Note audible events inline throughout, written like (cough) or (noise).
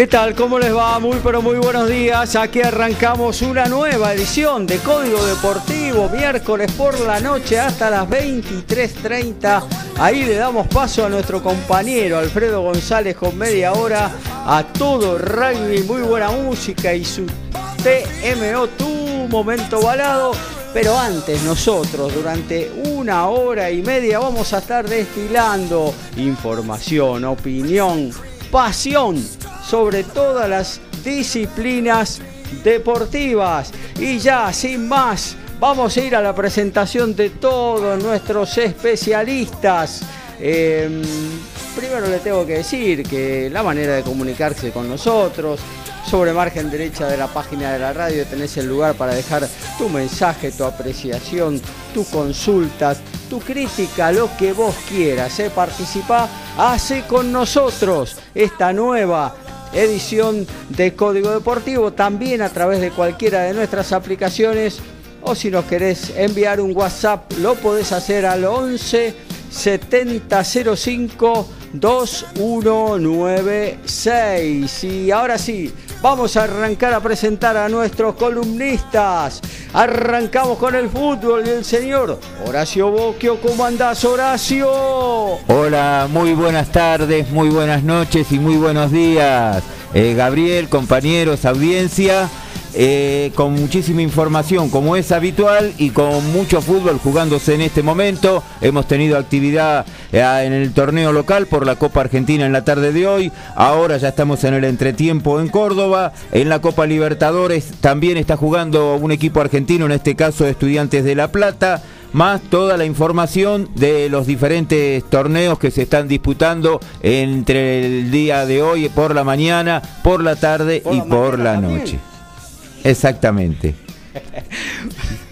¿Qué tal? ¿Cómo les va? Muy pero muy buenos días. Aquí arrancamos una nueva edición de Código Deportivo, miércoles por la noche hasta las 23.30. Ahí le damos paso a nuestro compañero Alfredo González con media hora a todo rugby, muy buena música y su TMO, tu momento balado. Pero antes nosotros durante una hora y media vamos a estar destilando información, opinión, pasión sobre todas las disciplinas deportivas. Y ya, sin más, vamos a ir a la presentación de todos nuestros especialistas. Em, primero le tengo que decir que la manera de comunicarse con nosotros, sobre margen derecha de la página de la radio tenés el lugar para dejar tu mensaje, tu apreciación, tu consulta, tu crítica, lo que vos quieras. ¿eh? Participa, hace con nosotros esta nueva edición de Código Deportivo, también a través de cualquiera de nuestras aplicaciones o si nos querés enviar un WhatsApp lo podés hacer al 11 7005 2196. Y ahora sí, vamos a arrancar a presentar a nuestros columnistas. Arrancamos con el fútbol y el señor Horacio Boquio. ¿Cómo andás, Horacio? Hola, muy buenas tardes, muy buenas noches y muy buenos días. Eh, Gabriel, compañeros, audiencia. Eh, con muchísima información como es habitual y con mucho fútbol jugándose en este momento. Hemos tenido actividad eh, en el torneo local por la Copa Argentina en la tarde de hoy. Ahora ya estamos en el entretiempo en Córdoba. En la Copa Libertadores también está jugando un equipo argentino, en este caso Estudiantes de La Plata más toda la información de los diferentes torneos que se están disputando entre el día de hoy por la mañana, por la tarde y por la noche. Exactamente. (laughs)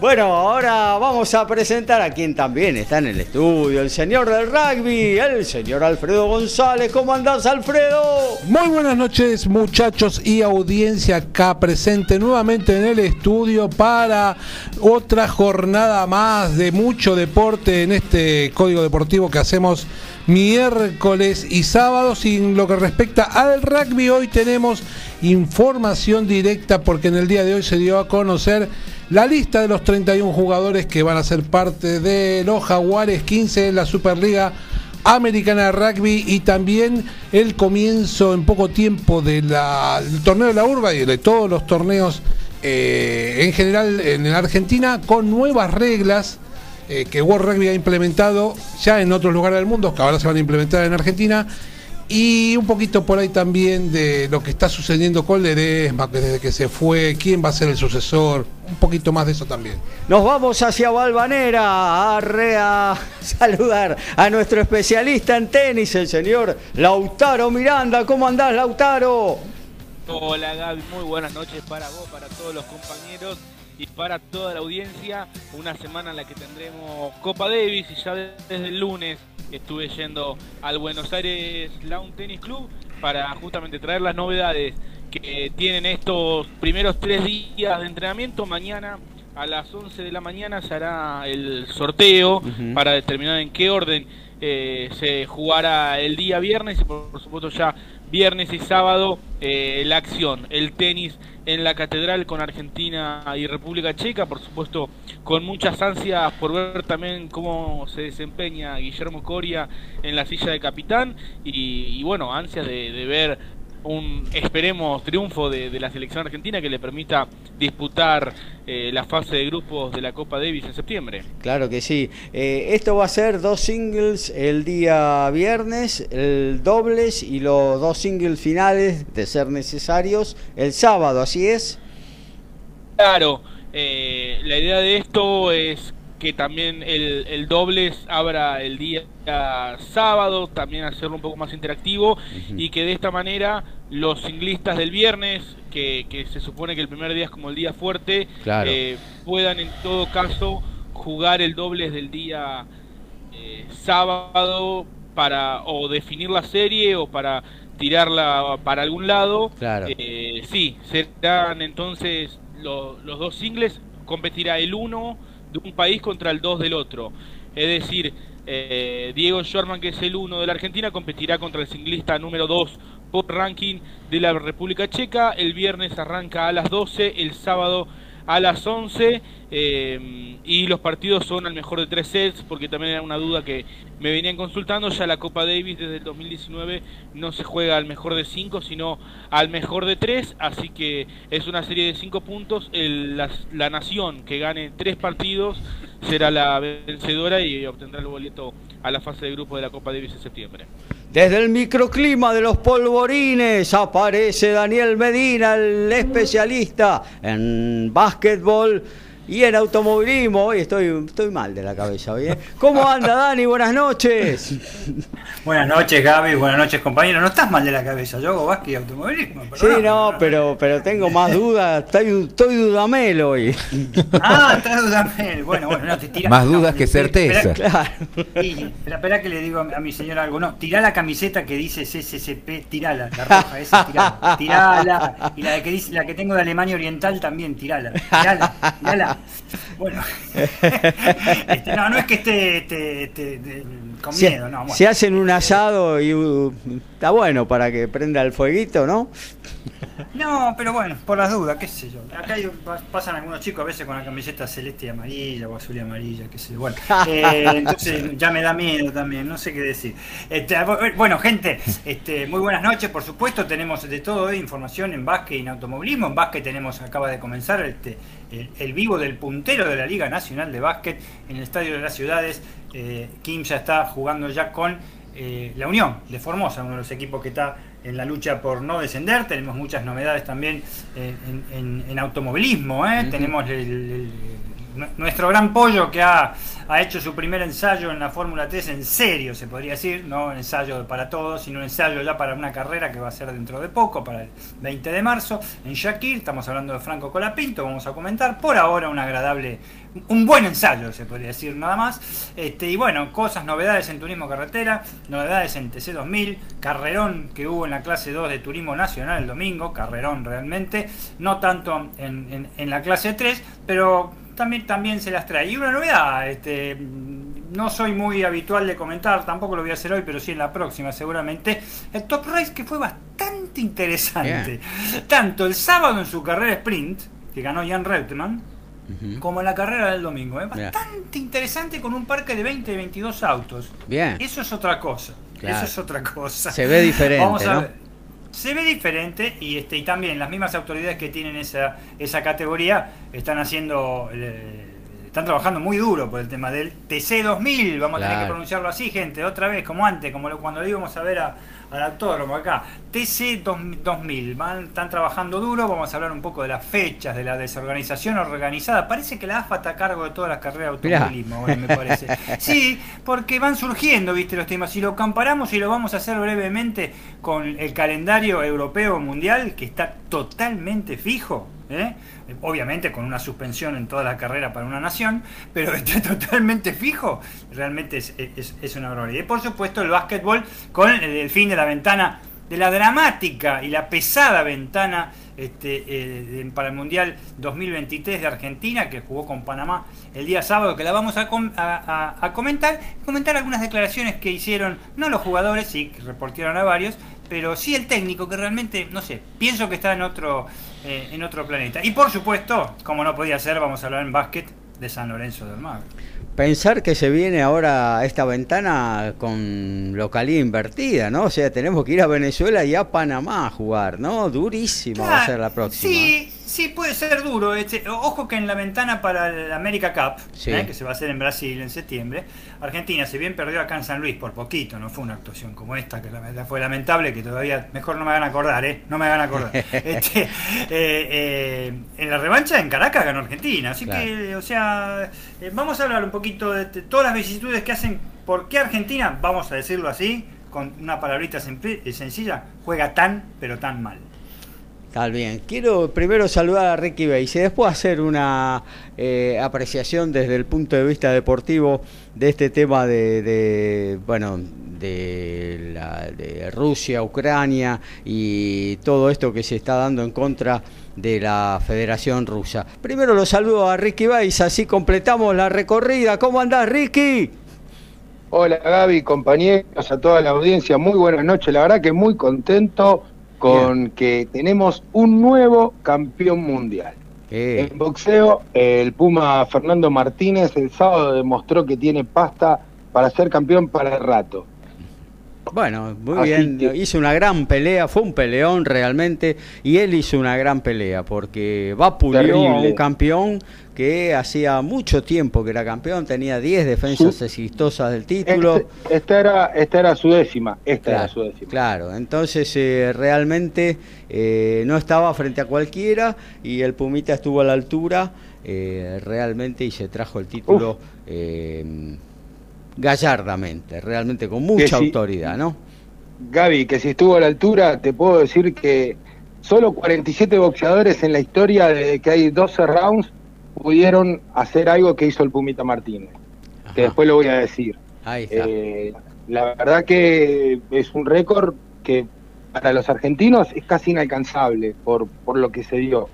Bueno, ahora vamos a presentar a quien también está en el estudio, el señor del rugby, el señor Alfredo González. ¿Cómo andás, Alfredo? Muy buenas noches, muchachos y audiencia acá presente nuevamente en el estudio para otra jornada más de mucho deporte en este código deportivo que hacemos miércoles y sábados. Y en lo que respecta al rugby, hoy tenemos información directa porque en el día de hoy se dio a conocer la lista de los 31 jugadores que van a ser parte de los Jaguares 15 en la Superliga Americana de Rugby y también el comienzo en poco tiempo del torneo de la urba y de todos los torneos eh, en general en Argentina con nuevas reglas eh, que World Rugby ha implementado ya en otros lugares del mundo, que ahora se van a implementar en Argentina y un poquito por ahí también de lo que está sucediendo con Ledesma, desde que se fue, quién va a ser el sucesor, un poquito más de eso también. Nos vamos hacia Valvanera a, a (laughs) saludar a nuestro especialista en tenis, el señor Lautaro Miranda. ¿Cómo andás, Lautaro? Hola Gaby, muy buenas noches para vos, para todos los compañeros y para toda la audiencia. Una semana en la que tendremos Copa Davis y ya desde el lunes estuve yendo al Buenos Aires Lawn Tennis Club para justamente traer las novedades que tienen estos primeros tres días de entrenamiento. Mañana a las 11 de la mañana se hará el sorteo para determinar en qué orden eh, se jugará el día viernes y por, supuesto ya viernes y sábado eh, la acción, el tenis en la catedral con Argentina y República Checa, por supuesto con muchas ansias por ver también cómo se desempeña Guillermo Coria en la silla de capitán y, bueno, ansias de, ver un, esperemos, triunfo de, la selección argentina que le permita disputar eh, la fase de grupos de la Copa Davis en septiembre. Claro que sí. Eh, esto va a ser dos singles el día viernes, el dobles y los dos singles finales, de ser necesarios, el sábado, ¿así es? Claro. Eh, la idea de esto es que también el, el dobles abra el día sábado, también hacerlo un poco más interactivo y que de esta manera los singlistas del viernes, que, que, se supone que el primer día es como el día fuerte, eh, puedan en todo caso jugar el dobles del día eh, sábado para o definir la serie o para tirarla para algún lado. Claro. Eh, sí, serán entonces los dos singles, competirá el uno de un país contra el 2 del otro. Es decir, eh, Diego Schwarman, que es el 1 de la Argentina, competirá contra el singlista número 2 por ranking de la República Checa. El viernes arranca a las 12, el sábado a las 11 eh, y los partidos son al mejor de tres sets porque también era una duda que me venían consultando. Ya la Copa Davis desde el 2019 no se juega al mejor de 5 sino al mejor de 3 así que es una serie de 5 puntos. La, la, nación que gane tres partidos será la vencedora y obtendrá el boleto a la fase de grupo de la Copa Davis en septiembre. Desde el microclima de los polvorines aparece Daniel Medina, el especialista en básquetbol y en automovilismo. Hoy estoy, estoy mal de la cabeza, ¿bien? ¿eh? ¿Cómo anda, Dani? Buenas noches. (laughs) Buenas noches, Gaby. Buenas noches, compañero. No estás mal de la cabeza. Yo hago básquet y automovilismo. Sí, no, pero, pero tengo más dudas. Estoy, estoy dudamelo hoy. Ah, estás dudamelo. Bueno, bueno, no te tiras. Más dudas que certeza. claro. espera, que le digo a mi señora algo. No, tirá la camiseta que dice CCCP, tirala. La roja esa, tirala. Tirala. Y la que, dice, la que tengo de Alemania Oriental también, tirala. Tirala. Tirala. Bueno, (laughs) este, no, no es que esté, con miedo, no. Se hacen un asado y uh, está bueno para que prenda el fueguito, ¿no? No, pero bueno, por las dudas, qué sé yo. Acá pasan algunos chicos a veces con la camiseta celeste y amarilla o azul y amarilla, qué sé yo. Bueno, (laughs) eh, entonces ya me da miedo también, no sé qué decir. Este, bueno, gente, este, muy buenas noches, por supuesto, tenemos de todo, información en básquet y en automovilismo. En básquet tenemos, acaba de comenzar este, el, vivo del puntero de la Liga Nacional de Básquet en el Estadio de las Ciudades. Eh, Kim ya está jugando ya con eh, la Unión de Formosa, uno de los equipos que está en la lucha por no descender. Tenemos muchas novedades también eh, en, automovilismo. Tenemos nuestro gran pollo que ha, ha, hecho su primer ensayo en la Fórmula 3 en serio, se podría decir, no un ensayo para todos, sino un ensayo ya para una carrera que va a ser dentro de poco, para el 20 de marzo, en Shakir. Estamos hablando de Franco Colapinto, vamos a comentar. Por ahora un agradable, un buen ensayo, se podría decir nada más. Este, y bueno, cosas, novedades en turismo carretera, novedades en TC2000, carrerón que hubo en la clase 2 de turismo nacional el domingo, carrerón realmente, no tanto en, en la clase 3, pero también, también se las trae. Y una novedad, este, no soy muy habitual de comentar, tampoco lo voy a hacer hoy, pero sí en la próxima seguramente. El Top Race que fue bastante interesante. Tanto el sábado en su carrera sprint, que ganó Jan Reutemann, como en la carrera del domingo. ¿eh? Bastante interesante con un parque de 20 y 22 autos. Bien. Eso es otra cosa. Eso es otra cosa. Se ve diferente. Vamos a ver se ve diferente y este y también las mismas autoridades que tienen esa, esa categoría están haciendo eh, están trabajando muy duro por el tema del TC 2000 vamos a tener que pronunciarlo así gente otra vez como antes como cuando lo íbamos a ver a, al autódromo acá. TC 2000, van, están trabajando duro, vamos a hablar un poco de las fechas, de la desorganización organizada. Parece que la AFA está a cargo de todas las carreras de automovilismo, me parece. (laughs) Sí, porque van surgiendo, viste, los temas. Si lo comparamos y lo vamos a hacer brevemente con el calendario europeo mundial, que está totalmente fijo, ¿eh? obviamente con una suspensión en toda la carrera para una nación, pero (laughs) está totalmente fijo, realmente es, una barbaridad. Y por supuesto el básquetbol con el, fin de la ventana, de la dramática y la pesada ventana este, eh, para el Mundial 2023 de Argentina, que jugó con Panamá el día sábado, que la vamos a, a, comentar, comentar algunas declaraciones que hicieron, no los jugadores, sí, que reportaron a varios, pero sí el técnico, que realmente, no sé, pienso que está en otro, eh, en otro planeta. Y por supuesto, como no podía ser, vamos a hablar en básquet de San Lorenzo del Mar. Pensar que se viene ahora esta ventana con localía invertida, ¿no? O sea, tenemos que ir a Venezuela y a Panamá a jugar, ¿no? Durísima va a ser la próxima. Sí, sí, puede ser duro. Este, ojo que en la ventana para el América Cup, Sí. ¿eh? que se va a hacer en Brasil en septiembre, Argentina, si bien perdió acá en San Luis por poquito, no fue una actuación como esta, que la verdad fue lamentable, que todavía mejor no me van a acordar, ¿eh? No me van a acordar. (laughs) Este, eh, eh, en la revancha en Caracas ganó Argentina, así Claro. que, o sea, vamos a hablar un poquito de, de todas las vicisitudes que hacen, por qué Argentina, vamos a decirlo así, con una palabrita sencilla, juega tan, pero tan mal. Está bien. Quiero primero saludar a Ricky Beis y después hacer una eh, apreciación desde el punto de vista deportivo de este tema de, de, bueno de, la, de Rusia, Ucrania y todo esto que se está dando en contra de la Federación Rusa. Primero lo saludo a Ricky Beis, así completamos la recorrida. ¿Cómo andás, Ricky? Hola Gaby, compañeros, a toda la audiencia, muy buenas noches. La verdad que muy contento con que tenemos un nuevo campeón mundial. Eh, En boxeo, el Puma Fernando Martínez el sábado demostró que tiene pasta para ser campeón para el rato. Bueno, muy Así bien, que- hizo una gran pelea, fue un peleón realmente, y él hizo una gran pelea, porque vapuleó a Terrible. un campeón que hacía mucho tiempo que era campeón, tenía 10 defensas exitosas del título. Este- esta, era, esta era su décima, esta era su décima. claro, entonces eh, realmente eh, no estaba frente a cualquiera y el Pumita estuvo a la altura eh, realmente y se trajo el título eh, gallardamente, realmente con mucha autoridad, ¿no? Gaby, que si estuvo a la altura, te puedo decir que solo 47 boxeadores en la historia de que hay 12 rounds pudieron hacer algo que hizo el Pumita Martínez. Que después lo voy a decir. ahí está. Eh, la verdad que es un récord que para los argentinos es casi inalcanzable por, por lo que se dio.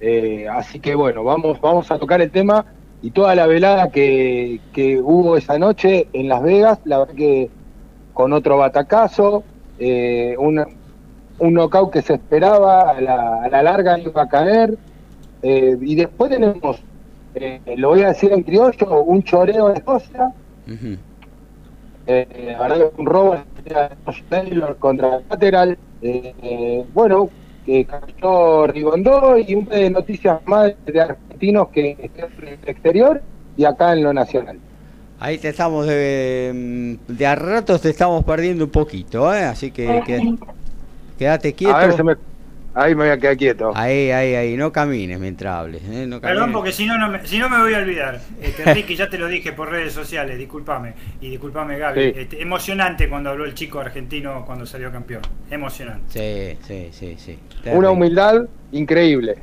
Eh, así que bueno, vamos, vamos a tocar el tema y toda la velada que, que hubo esa noche en Las Vegas, la verdad que con otro batacazo, eh, una- un knockout que se esperaba, a la, a la larga iba a caer, eh, y después tenemos, eh, lo voy a decir en criollo, un choreo de Escocia, eh, la verdad que un robo de Taylor contra Lateral. Eh, eh, bueno, que cayó Rigondó y un par de noticias más de argentinos que están en el exterior y acá en lo nacional. Ahí te estamos de, de a ratos te estamos perdiendo un poquito, ¿eh? así que, que- (laughs) quédate quieto. A ver, se me- ahí me voy a quedar quieto. Ahí, ahí, ahí, no camines mientras hables. ¿eh? No Perdón, porque si no, no me, si no me voy a olvidar. Este, Ricky, ya te lo dije por redes sociales, discúlpame. Y discúlpame, Gaby. Sí. Este, emocionante cuando habló el chico argentino cuando salió campeón. Emocionante. Sí, sí, sí, sí. Una humildad increíble.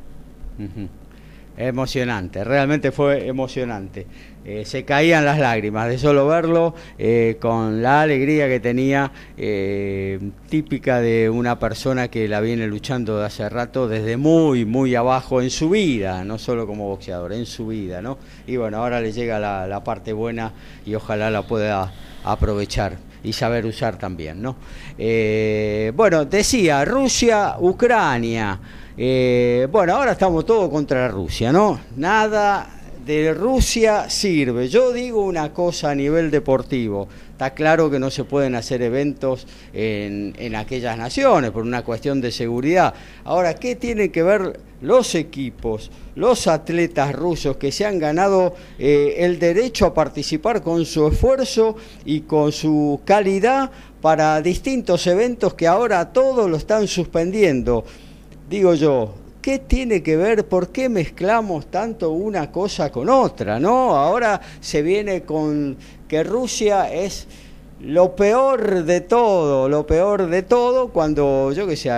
Emocionante, realmente fue emocionante. Eh, se caían las lágrimas de solo verlo, eh, con la alegría que tenía, eh, típica de una persona que la viene luchando de hace rato, desde muy, muy abajo en su vida, no solo como boxeador, en su vida, ¿no? Y bueno, ahora le llega la, la parte buena y ojalá la pueda aprovechar y saber usar también, ¿no? Bueno, decía, Rusia, Ucrania. Bueno, ahora estamos todos contra Rusia, ¿no? Nada de Rusia sirve. Yo digo una cosa a nivel deportivo. Está claro que no se pueden hacer eventos en, en aquellas naciones por una cuestión de seguridad. Ahora, ¿qué tienen que ver los equipos, los atletas rusos que se han ganado eh, el derecho a participar con su esfuerzo y con su calidad para distintos eventos que ahora todos lo están suspendiendo? digo yo, ¿qué tiene que ver? ¿Por qué mezclamos tanto una cosa con otra? ¿No? Ahora se viene con que Rusia es lo peor de todo, lo peor de todo, cuando yo que sé,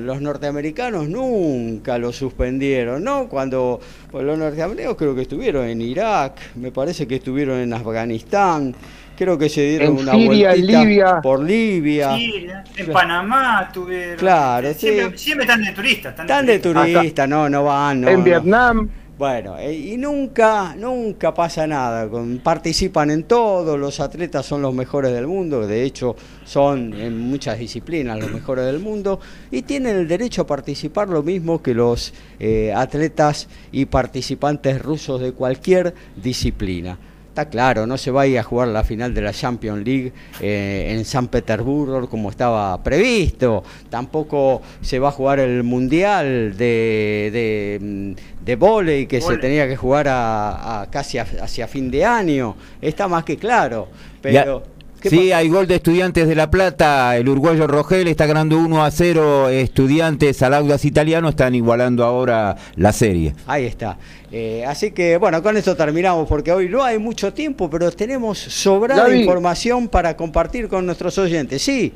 los norteamericanos nunca lo suspendieron, ¿no? Cuando pues, los norteamericanos creo que estuvieron en Irak, me parece que estuvieron en Afganistán, creo que se dieron En una Siria, vueltita Libia. por Libia. Sí, en Panamá tuvieron. Claro, siempre, sí. siempre están de turistas. Están, Están de turistas. turista, no, no van, no. en no. Vietnam, Bueno, eh, y nunca, nunca pasa nada. con- participan en todo, los atletas son los mejores del mundo, de hecho son en muchas disciplinas los mejores del mundo, y tienen el derecho a participar lo mismo que los eh, atletas y participantes rusos de cualquier disciplina. Está claro, no se va a ir a jugar la final de la Champions League eh, en San Petersburgo como estaba previsto. Tampoco se va a jugar el Mundial de, de, mm, de volei que se tenía que jugar a, a casi a- hacia fin de año. Está más que claro. Pero, ¿qué Sí, pasa? hay gol de Estudiantes de La Plata. El uruguayo Rogel está ganando 1 a 0. Estudiantes al Audas Italiano están igualando ahora la serie. Ahí está. Eh, así que bueno, con esto terminamos porque hoy no hay mucho tiempo, pero tenemos sobrada información para compartir con nuestros oyentes. Sí,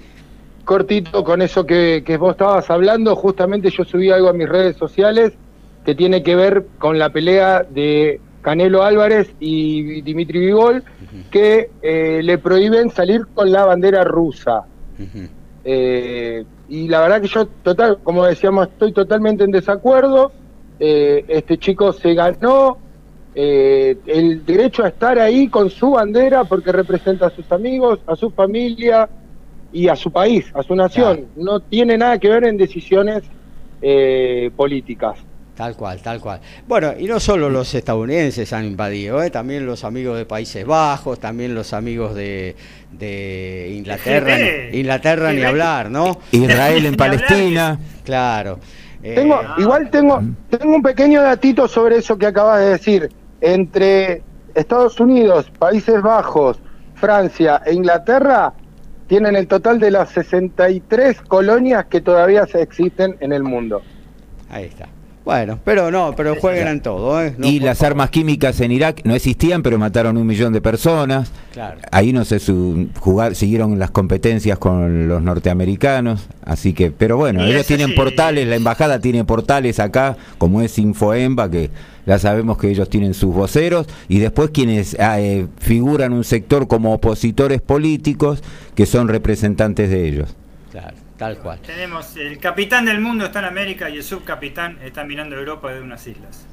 cortito con eso que, que vos estabas hablando, justamente yo subí algo a mis redes sociales que tiene que ver con la pelea de Canelo Álvarez y Dimitri Vivol, que eh, le prohíben salir con la bandera rusa. Eh, y la verdad que yo, total, como decíamos, estoy totalmente en desacuerdo. Eh, este chico se ganó eh, el derecho a estar ahí con su bandera porque representa a sus amigos, a su familia y a su país, a su nación. No tiene nada que ver en decisiones eh, políticas. Tal cual, tal cual. Bueno, y no solo los estadounidenses han invadido, ¿eh? también los amigos de Países Bajos, también los amigos de, de Inglaterra, Fíjate. Inglaterra ni hablar, ¿no? Israel en (laughs) Ni Palestina. Claro. Eh, Tengo, igual tengo, tengo un pequeño datito sobre eso que acabas de decir. Entre Estados Unidos, Países Bajos, Francia e Inglaterra tienen el total de las 63 colonias que todavía se existen en el mundo. Ahí está. Bueno, pero no, pero jueguen en todo, ¿eh? No, y las favor. armas químicas en Irak no existían, pero mataron un millón de personas. Claro. Ahí no sé su, jugar, siguieron las competencias con los norteamericanos, así que, pero bueno, Y ellos tienen sí. portales, la embajada tiene portales acá, como es Infoemba, que ya sabemos que ellos tienen sus voceros, y después quienes ah, eh, figuran un sector como opositores políticos, que son representantes de ellos. Claro, tal cual. Tenemos el capitán del mundo está en América y el subcapitán está mirando Europa de unas islas.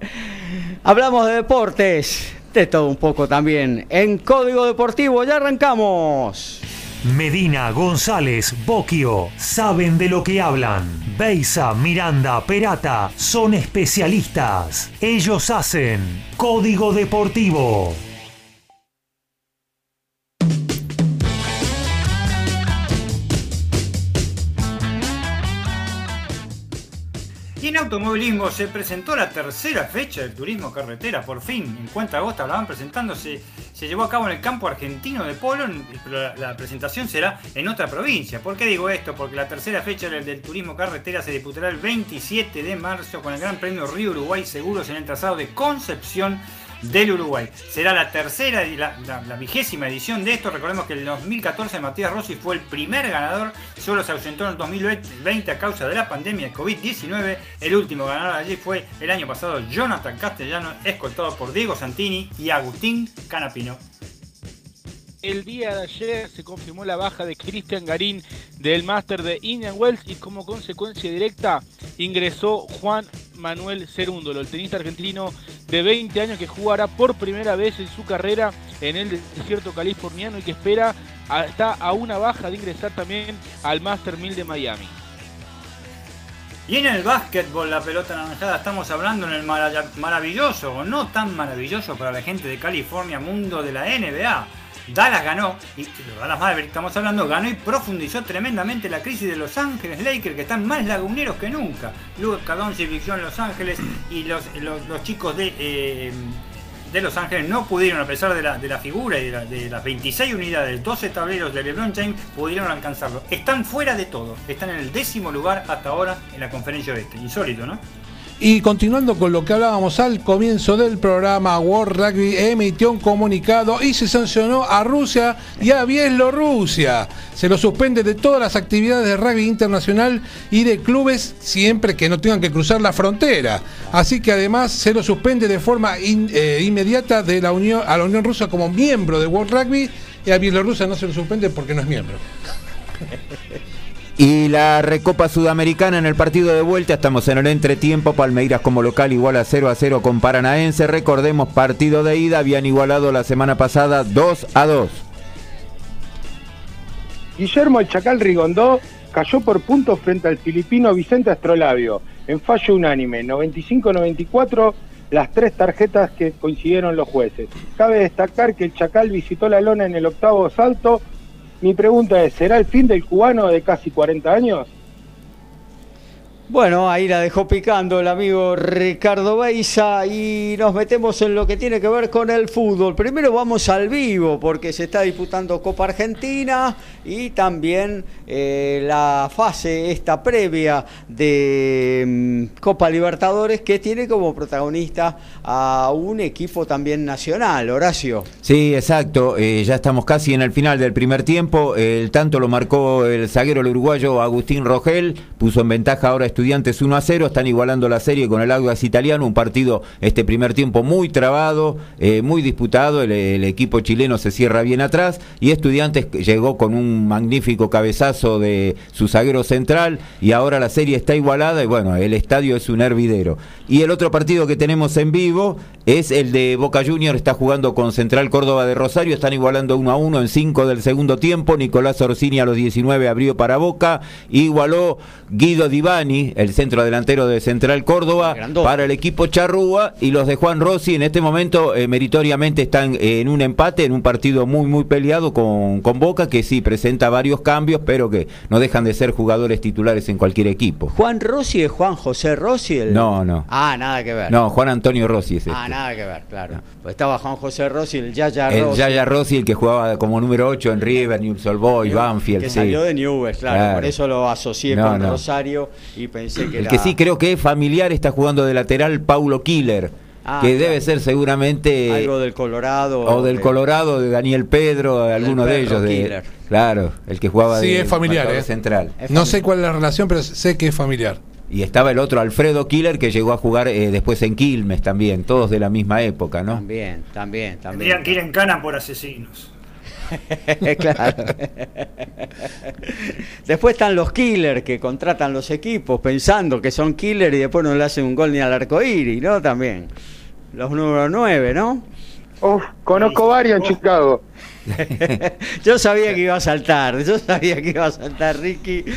(laughs) Hablamos de deportes, de todo un poco también. En Código Deportivo ya arrancamos. Medina, González, Boquio, saben de lo que hablan. Beisa, Miranda, Perata, son especialistas. Ellos hacen Código Deportivo. En automovilismo se presentó la tercera fecha del turismo carretera, por fin, en cuenta agosto la van presentando, se, llevó a cabo en el campo argentino de Polo, pero la, presentación será en otra provincia. ¿Por qué digo esto? Porque la tercera fecha del turismo carretera se disputará el 27 de marzo con el Gran Premio Río Uruguay Seguros en el trazado de Concepción del Uruguay. Será la tercera y la, la- vigésima edición de esto. Recordemos que en el 2014 Matías Rossi fue el primer ganador, solo se ausentó en el 2020 a causa de la pandemia de COVID-19. El último ganador allí fue el año pasado Jonathan Castellano, escoltado por Diego Santini y Agustín Canapino. El día de ayer se confirmó la baja de Cristian Garín del máster de Indian Wells y como consecuencia directa ingresó Juan Manuel Cerúndolo, el tenista argentino de 20 años que jugará por primera vez en su carrera en el desierto californiano y que espera hasta a una baja de ingresar también al Master 1000 de Miami. Y en el básquetbol, la pelota naranjada, estamos hablando en el mara- maravilloso o no tan maravilloso para la gente de California mundo de la NBA. Dallas ganó, y Dallas Mavericks estamos hablando, ganó y profundizó tremendamente la crisis de Los Ángeles Lakers, que están más laguneros que nunca. Luka Doncic vivió en Los Ángeles y los, los, los chicos de, eh, de Los Ángeles no pudieron, a pesar de la, de la figura y de, la- de las 26 unidades, 12 tableros de LeBron James, pudieron alcanzarlo. Están fuera de todo, están en el décimo lugar hasta ahora en la conferencia oeste. Insólito, ¿no? Y continuando con lo que hablábamos al comienzo del programa, World Rugby emitió un comunicado y se sancionó a Rusia y a Bielorrusia. Se lo suspende de todas las actividades de rugby internacional y de clubes siempre que no tengan que cruzar la frontera. Así que además se lo suspende de forma eh, inmediata de la Unión, a la Unión Rusa como miembro de World Rugby y a Bielorrusia no se lo suspende porque no es miembro. Y la Recopa Sudamericana en el partido de vuelta, estamos en el entretiempo, Palmeiras como local igual a 0 a 0 con Paranaense, recordemos partido de ida, habían igualado la semana pasada 2 a 2. Guillermo el Chacal Rigondó cayó por puntos frente al filipino Vicente Astrolabio en fallo unánime 95-94 las tres tarjetas que coincidieron los jueces. Cabe destacar que el Chacal visitó la lona en el octavo salto. Mi pregunta es, ¿será el fin del cubano de casi 40 años? Bueno, ahí la dejó picando el amigo Ricardo Beiza y nos metemos en lo que tiene que ver con el fútbol. Primero vamos al vivo porque se está disputando Copa Argentina y también eh, la fase esta previa de mm, Copa Libertadores que tiene como protagonista a un equipo también nacional, Horacio. Sí, exacto. Eh, ya estamos casi en el final del primer tiempo. El tanto lo marcó el zaguero el uruguayo Agustín Rogel. Puso en ventaja ahora Estudiantes 1 a 0, están igualando la serie con el Audax italiano, un partido este primer tiempo muy trabado, eh, muy disputado, el, el, equipo chileno se cierra bien atrás y Estudiantes llegó con un magnífico cabezazo de su zaguero central y ahora la serie está igualada y bueno, el estadio es un hervidero. Y el otro partido que tenemos en vivo es el de Boca Junior, está jugando con Central Córdoba de Rosario, están igualando 1 a 1 en 5 del segundo tiempo, Nicolás Orsini a los 19 abrió para Boca, igualó Guido Divani, el centro delantero de Central Córdoba, para el equipo Charrúa y los de Juan Rossi en este momento eh, meritoriamente están eh, en un empate, en un partido muy muy peleado con, con Boca, que sí presenta varios cambios, pero que no dejan de ser jugadores titulares en cualquier equipo. Juan Rossi es Juan José Rossi. El... No, no. Ah, nada que ver. No, Juan Antonio Rossi es este. Ah, nada que ver, claro. Pues estaba Juan José Rossi, el Yaya El Rossi. Yaya Rossi, el que jugaba como número 8 en River, Newell's Old Boys, Banfield. que sí. salió de Newell's, claro, Claro. por eso lo asocié No, con no. Rosario y pensé que El era... que sí creo que es familiar está jugando de lateral Paulo Killer, Ah, que claro. debe ser seguramente algo del Colorado. o del de- Colorado de Daniel Pedro, de alguno de ellos. De, claro, el que jugaba Sí, de es familiar, eh. central. Es No familiar. sé cuál es la relación, pero sé que es familiar. Y estaba el otro Alfredo Killer que llegó a jugar eh, después en Quilmes también, todos de la misma época, ¿no? También, también, también. Tendrían que ir en cana por asesinos. (laughs) claro. Después están los killers que contratan los equipos pensando que son killers y después no le hacen un gol ni al arcoíris, ¿no? También. Los número 9, ¿no? Uf, conozco varios en Chicago. (laughs) yo sabía que iba a saltar, yo sabía que iba a saltar Ricky. (laughs)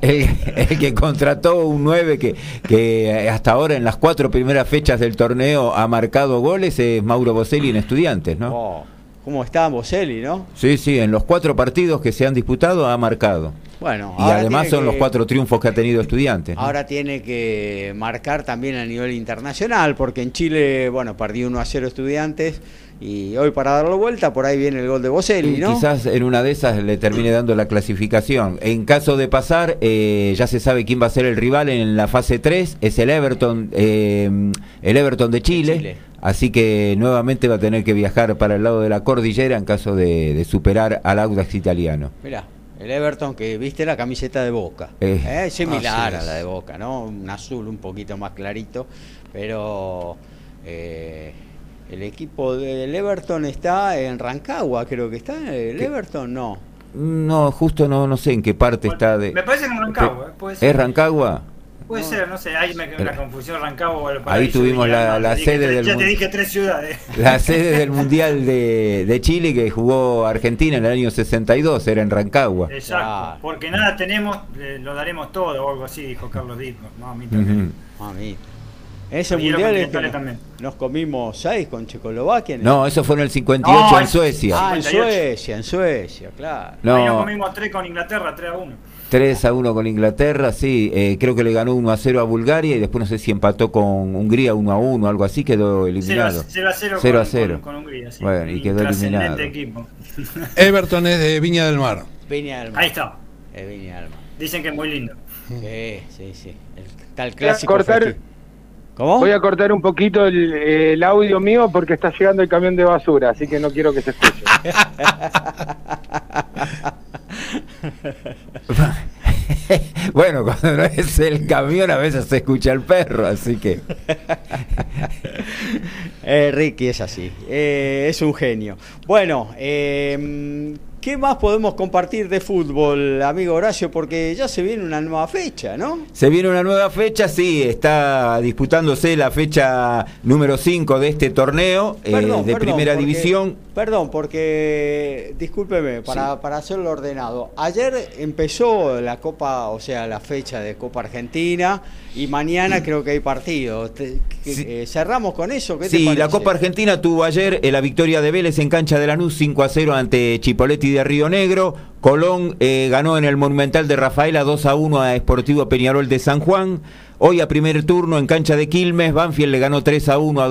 El, el que contrató un 9 que, que hasta ahora en las cuatro primeras fechas del torneo ha marcado goles es Mauro Boselli en Estudiantes, ¿no? Oh, ¿Cómo está Boselli, no? Sí, sí, en los cuatro partidos que se han disputado ha marcado. Bueno, Y además son los cuatro triunfos que ha tenido Estudiantes. ¿no? Ahora tiene que marcar también a nivel internacional, porque en Chile, bueno, perdió 1 a 0 estudiantes y hoy para darlo vuelta, por ahí viene el gol de Boselli, Y ¿no? Quizás en una de esas le termine dando la clasificación. En caso de pasar, eh, ya se sabe quién va a ser el rival en la fase 3, es el Everton, eh, el Everton de Chile, Chile. Así que nuevamente va a tener que viajar para el lado de la cordillera en caso de, de superar al Audax italiano. Mirá, el Everton que viste la camiseta de Boca. Eh, Eh, similar a la de Boca, ¿no? Un azul un poquito más clarito, pero eh, el equipo del Everton está en Rancagua, creo que está. El Everton no. No, justo no, no sé en qué parte está de... Me parece que en Rancagua, eh, puede ser. ¿Es Rancagua? Puede ser, no sé, ahí me quedó una confusión, Rancagua o el Ahí tuvimos la- dije sede del Ya te mun- dije tres ciudades. (laughs) La sede del Mundial de, de Chile que jugó Argentina en el año 62 era en Rancagua. Exacto, porque nada tenemos, lo daremos todo o algo así, dijo Carlos Dico. No, a mí también. Ujú. A mí. Ese mundial es que nos, también. nos comimos seis con Checoslovaquia. No, eso fue en el 58 No, en Suecia. Ah, en 58. Suecia, en Suecia, claro. Ahí nos No, comimos tres con Inglaterra, 3 a 1. 3 a 1 con Inglaterra, sí. eh, creo que le ganó 1 a 0 a Bulgaria y después no sé si empató con Hungría 1 a 1, algo así, quedó 0 a eliminado. 0, 0, 0 a con, 0. Con, con Hungría, sí. Bueno, y quedó eliminado. equipo. (laughs) Everton es de Viña del Mar. Viña del Mar. Ahí está. Eh, Viña del Mar. Dicen que es muy lindo. Sí, sí, sí. El tal a clásico. cortar- festi- ¿Cómo? Voy a cortar un poquito el, el audio mío porque está llegando el camión de basura, así que no quiero que se escuche. (laughs) (laughs) bueno, cuando no es el camión a veces se escucha el perro, así que... Eh, Ricky es así, eh, es un genio. Bueno, eh, ¿Qué más podemos compartir de fútbol, amigo Horacio? Porque ya se viene una nueva fecha, ¿no? Se viene una nueva fecha, sí, está disputándose la fecha número 5 de este torneo eh, de perdón, primera porque- división. Perdón, porque, discúlpeme, para, para hacerlo ordenado. Ayer empezó la Copa, o sea, la fecha de Copa Argentina, y mañana creo que hay partido. Te- que- Sí. eh, ¿Cerramos con eso? ¿Qué te Sí, la? Copa Argentina tuvo ayer eh, la victoria de Vélez en cancha de Lanús 5 a 0 ante Chipoletti de Río Negro. Colón eh, ganó en el Monumental de Rafaela 2 a 1 a Sportivo Peñarol de San Juan. Hoy a primer turno en cancha de Quilmes, Banfield le ganó 3 a 1 a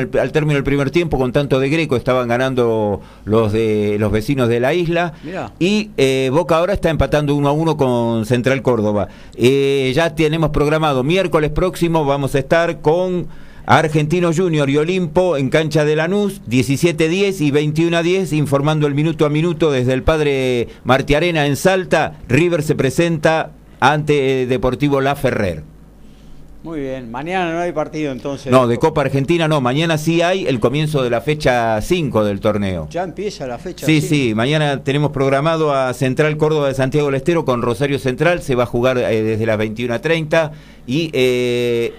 el- al término del primer tiempo, con tanto de Greco, estaban ganando los de los vecinos de la isla. Mirá. Y eh, Boca ahora está empatando 1 a 1 con Central Córdoba. Eh, ya tenemos programado miércoles próximo, vamos a estar con Argentino Junior y Olimpo en cancha de Lanús, 17-10 y 21-10, informando el minuto a minuto desde el padre Martiarena en Salta. River se presenta ante eh, Deportivo La Ferrer. Muy bien, mañana no hay partido entonces. No, de Copa Argentina no, mañana sí hay el comienzo de la fecha 5 del torneo. Ya empieza la fecha. Sí, sí, mañana tenemos programado a Central Córdoba de Santiago del Estero con Rosario Central, se va a jugar eh, desde las 21.30 y eh,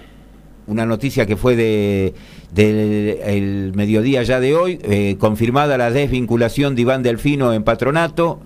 una noticia que fue de del el mediodía ya de hoy, eh, confirmada la desvinculación de Iván Delfino en patronato,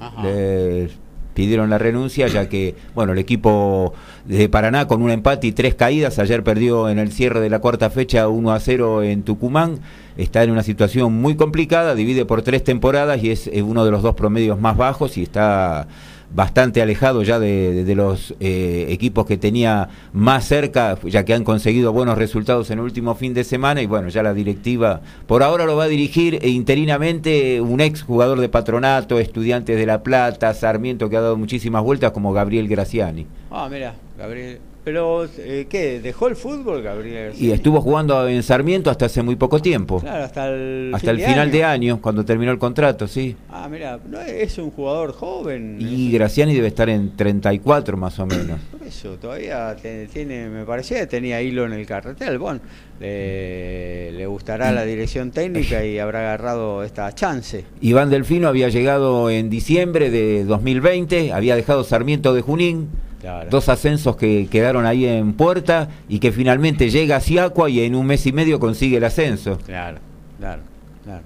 pidieron la renuncia ya que, bueno, el equipo de Paraná con un empate y tres caídas, ayer perdió en el cierre de la cuarta fecha 1 a 0 en Tucumán, está en una situación muy complicada, divide por tres temporadas y es eh, uno de los dos promedios más bajos y está bastante alejado ya de, los eh, equipos que tenía más cerca, ya que han conseguido buenos resultados en el último fin de semana y bueno, ya la directiva por ahora lo va a dirigir eh, interinamente un ex jugador de patronato, estudiantes de La Plata, Sarmiento que ha dado muchísimas vueltas como Gabriel Graciani. Ah, mira, Gabriel. Pero, eh, ¿qué? ¿Dejó el fútbol, Gabriel? Y estuvo jugando en Sarmiento hasta hace muy poco tiempo. Claro, hasta el, Hasta el final de año, cuando terminó el contrato, sí. Ah, mira, no es un jugador joven. Y Graciani debe estar en 34 más o menos. (coughs) Por eso, todavía te- tiene, me parecía que tenía hilo en el carretel. Bueno, le, le gustará la dirección técnica y habrá agarrado esta chance. Iván Delfino había llegado en diciembre de 2020, había dejado Sarmiento de Junín, Claro. dos ascensos que quedaron ahí en puerta y que finalmente llega a Siacua y en un mes y medio consigue el ascenso. Claro, claro, claro.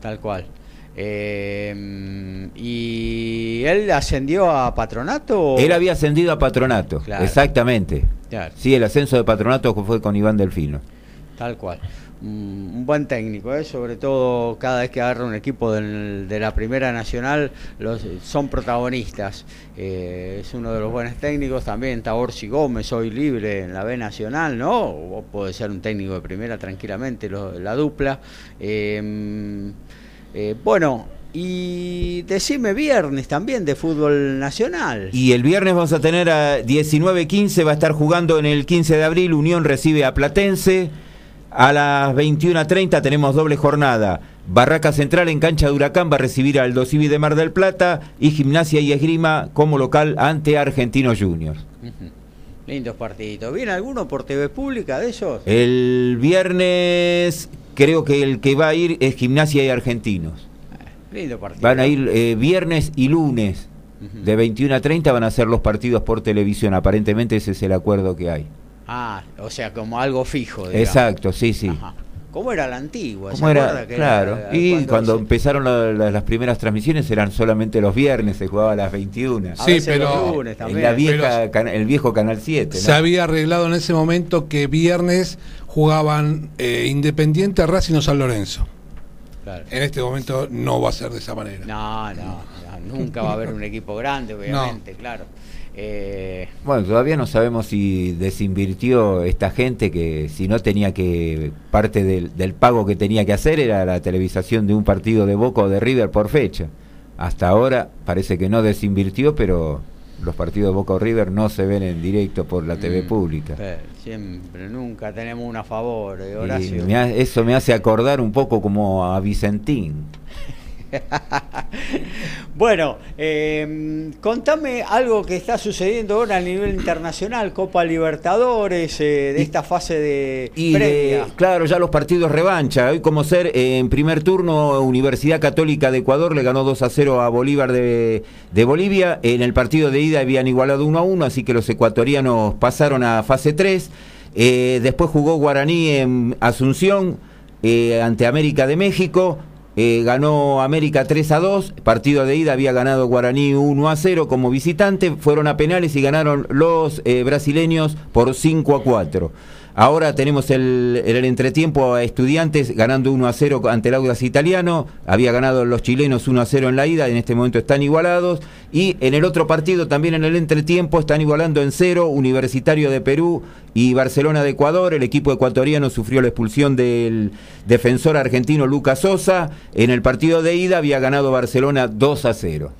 Tal cual. Eh, ¿Y él ascendió a patronato? Él había ascendido a patronato, Claro. exactamente. Claro, Sí, el ascenso de patronato fue con Iván Delfino. tal cual. Un buen técnico, ¿eh? sobre todo cada vez que agarra un equipo de la Primera Nacional, son protagonistas. Eh, es uno de los buenos técnicos, también Taborsi Gómez, hoy libre en la B Nacional, ¿no? O puede ser un técnico de primera tranquilamente, la dupla. Eh, eh, bueno, y decime viernes también de fútbol nacional. Y el viernes vamos a tener a 19-15, va a estar jugando en el 15 de abril, Unión recibe a Platense. A las 21.30 tenemos doble jornada. Barraca Central en cancha de Huracán va a recibir al Dosivi de Mar del Plata y Gimnasia y Esgrima como local ante Argentinos Juniors. Lindos partiditos. ¿Viene alguno por TV pública de esos? El viernes creo que el que va a ir es Gimnasia y Argentinos. Lindo partido. Van a ir eh, viernes y lunes. De 21 a 30 van a ser los partidos por televisión. Aparentemente ese es el acuerdo que hay. Ah, o sea, como algo fijo. digamos. Exacto, sí, sí. Ajá. ¿Cómo era la antigua? ¿Se ¿Cómo era? acuerda que Claro. era y cuando, se- empezaron la- la- las primeras transmisiones eran solamente los viernes, se jugaba a las 21. a Sí, pero- lunes En la vieja, pero- el viejo Canal 7. ¿no? Se había arreglado en ese momento que viernes jugaban eh, Independiente, Racing o San Lorenzo. Claro. En este momento no va a ser de esa manera. No, no, no, nunca va a haber un equipo grande, obviamente, claro. Eh, Bueno, todavía no sabemos si desinvirtió esta gente que si no tenía que, parte del, del pago que tenía que hacer era la televisación de un partido de Boca o de River por fecha. Hasta ahora parece que no desinvirtió, pero los partidos de Boca o River no se ven en directo por la TV mm, pública. pero siempre, nunca tenemos una a favor, eh, Y Horacio. me ha- eso me hace acordar un poco como a Vicentín. (laughs) (laughs) bueno, eh, contame algo que está sucediendo ahora a nivel internacional, Copa Libertadores, eh, de esta fase de Y de- claro, ya los partidos revancha. Hoy como ser, eh, en primer turno, Universidad Católica de Ecuador le ganó 2 a 0 a Bolívar de, de Bolivia. En el partido de ida habían igualado 1 a 1, así que los ecuatorianos pasaron a fase 3. Eh, después jugó Guaraní en Asunción eh, ante América de México. Eh, ganó América 3 a 2, partido de ida había ganado Guaraní 1 a 0 como visitante, fueron a penales y ganaron los eh, brasileños por 5 a 4. Ahora tenemos el, el entretiempo a Estudiantes ganando 1 a 0 ante el Audax Italiano. Había ganado los chilenos 1 a 0 en la ida, en este momento están igualados. Y en el otro partido, también en el entretiempo, están igualando en 0 Universitario de Perú y Barcelona de Ecuador. El equipo ecuatoriano sufrió la expulsión del defensor argentino Lucas Sosa. En el partido de ida había ganado Barcelona 2 a 0.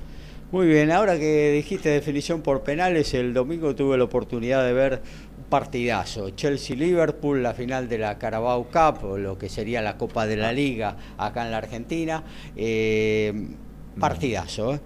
Muy bien, ahora que dijiste definición por penales, el domingo tuve la oportunidad de ver partidazo. Chelsea-Liverpool, la final de la Carabao Cup, o lo que sería la Copa de la Liga acá en la Argentina. Eh, partidazo, ¿eh?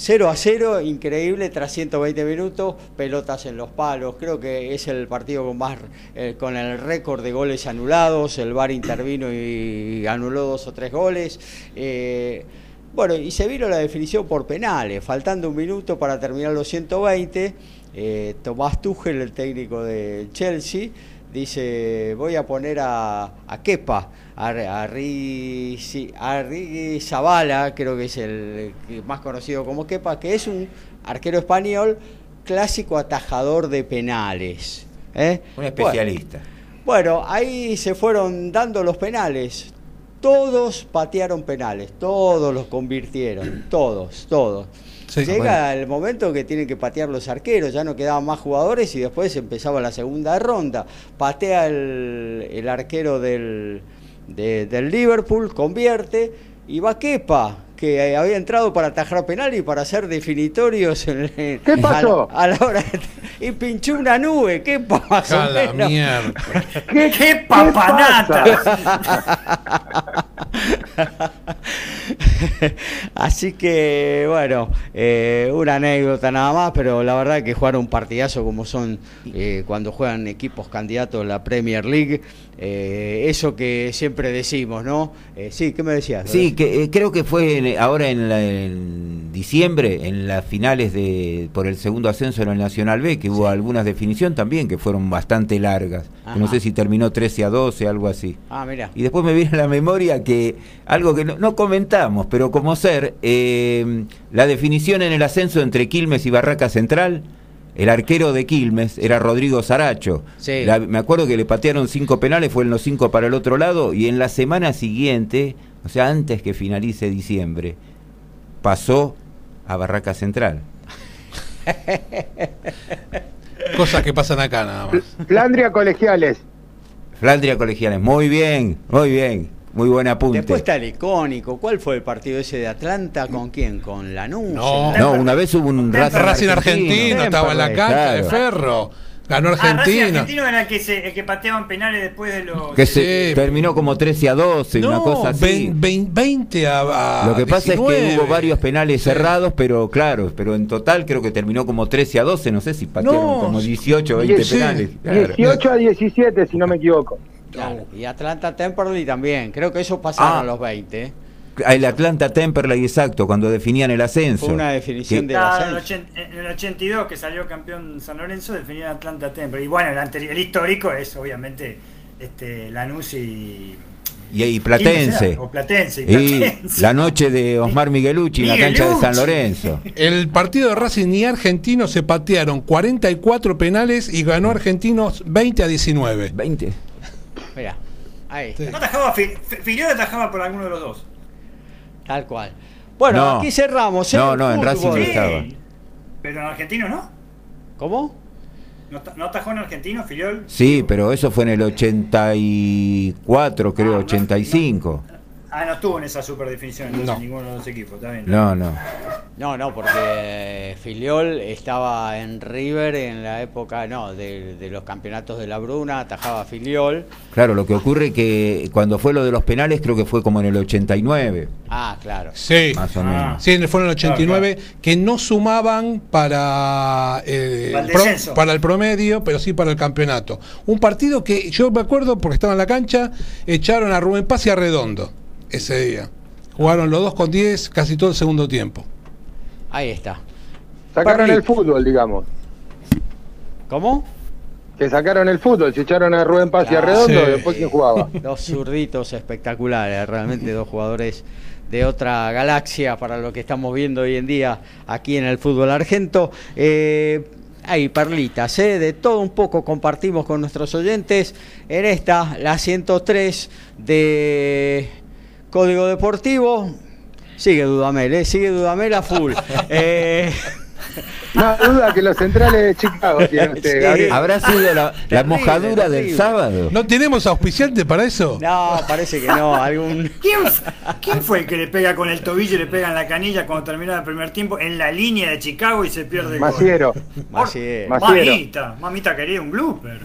0 a 0, increíble, tras 120 minutos, pelotas en los palos. Creo que es el partido con más eh, con el récord de goles anulados. El VAR intervino y anuló dos o tres goles. Eh, bueno, y se vino la definición por penales, faltando un minuto para terminar los 120. Eh, Tomás Tuchel, el técnico del Chelsea, dice, voy a poner a, a Kepa, a, a, Rizi- a Rizabala, creo que es el más conocido como Kepa, que es un arquero español clásico atajador de penales. ¿eh? Un especialista. Bueno, ahí se fueron dando los penales. Todos patearon penales, todos los convirtieron, todos, todos. Sí, Llega el momento que tienen que patear los arqueros, ya no quedaban más jugadores y después empezaba la segunda ronda. Patea el, el arquero del, de- del Liverpool, convierte y va Kepa, que eh, había entrado para atajar penal y para hacer definitorios. En, ¿Qué pasó? A la, a la hora de- y pinchó una nube, menos. mierda. ¿Qué, (laughs) ¡Qué papanata! (laughs) (laughs) Así que, bueno, eh, una anécdota nada más, pero la verdad que jugar un partidazo como son eh, cuando juegan equipos candidatos a la Premier League, eh, eso que siempre decimos, ¿no? Eh, sí, ¿qué me decías? Sí, que eh, creo que fue en- ahora en, la- en diciembre, en las finales de por el segundo ascenso en el Nacional B, que hubo algunas definición también que fueron bastante largas. Que No sé si terminó 13 a 12, algo así. Ah, mira. Y después me viene a la memoria que algo que no, no comentamos, pero como ser, eh, la definición en el ascenso entre Quilmes y Barraca Central, el arquero de Quilmes era Rodrigo Saracho. Sí. La- me acuerdo que le patearon cinco penales, fueron los cinco para el otro lado, y en la semana siguiente, o sea, antes que finalice diciembre, pasó a Barraca Central. (laughs) Cosas que pasan acá nada más. Flandria Colegiales. Flandria Colegiales, muy bien, muy bien, muy buen apunte. Después está el icónico. ¿Cuál fue el partido ese de Atlanta? ¿Con quién? ¿Con Lanús? No. No, una vez hubo un Racing, Racing Argentino, estaba en la cancha de claro. Ferro. Ganó Ah, Racing Argentino. Argentino era el que, se, el que pateaban penales después de los. que se Sí. terminó como 13 a 12, una no, cosa así. vein- vein- 20 a, a Lo que pasa es 19. que hubo varios penales Sí. cerrados, pero claro, pero en total creo que terminó como 13 a 12, no sé si patearon No. como 18 o 20 Sí, penales. claro. 18 a 17, si no me equivoco. Claro, Y Atlanta Temperley también. Creo que eso pasaron Ah. los 20. ¿eh? El Atlanta Temperley, exacto, cuando definían el ascenso. Fue una definición Que- de Claro, en el, ascenso. en el 82 que salió campeón San Lorenzo definía Atlanta Temple. Y bueno, el, anteri- el histórico es obviamente este Lanús y. Y, y Platense. O Platense. Y Y Platense. la noche de Osmar Miguelucci en la cancha de San. Lorenzo. El partido de Racing y Argentino se patearon 44 penales y ganó Argentinos 20 a 19. 20. Mirá, ahí Sí. está, No atajaba, Fi- Fi- Figueroa atajaba por alguno de los dos. tal cual. Bueno, No. aquí cerramos. ¿eh? No, no, en Racing no estaba. Pero en argentino no. ¿Cómo? ¿No, ta- no atajó en argentino, Filiol? Sí, pero eso fue en el 84, creo, Ah, no, 85. Ah, no estuvo en esa super definición entonces No. ninguno de los equipos, está bien. No, no. No, no, porque Filiol estaba en River en la época, no, de, de los campeonatos de la Bruna, atajaba a Filiol. Claro, lo que ocurre que cuando fue lo de los penales creo que fue como en el 89, Ah, claro. Sí. más o Ah. menos. Sí, fue en el 89, que no sumaban para, eh, Para el pro- para el promedio, pero sí para el campeonato. Un partido que yo me acuerdo porque estaba en la cancha, echaron a Rubén Paz y a Redondo ese día. Jugaron los dos con 10 casi todo el segundo tiempo. Ahí está. Sacaron el fútbol, digamos. ¿Cómo? Que sacaron el fútbol, se echaron a Rubén Paz y a Ah, Redondo, sí. después quién jugaba. (laughs) Dos zurditos espectaculares, realmente dos jugadores de otra galaxia para lo que estamos viendo hoy en día aquí en el fútbol argento. Eh, hay perlitas, ¿eh? de todo un poco compartimos con nuestros oyentes en esta, la 103 de Código Deportivo. Sigue Dudamel, ¿eh? sigue Dudamel a full. (laughs) Eh, No duda que los centrales de Chicago tienen (laughs) ustedes, Sí. Gabriel. ¿Habrá sido la, la Terrible, mojadura del sábado? ¿No tenemos auspiciante para eso? no, parece que no, algún... ¿Quién, quién fue el que le pega con el tobillo y le pega en la canilla cuando termina el primer tiempo en la línea de Chicago y se pierde el gol? Maciero. Maciero. Maciero. Mamita, mamita quería un blooper.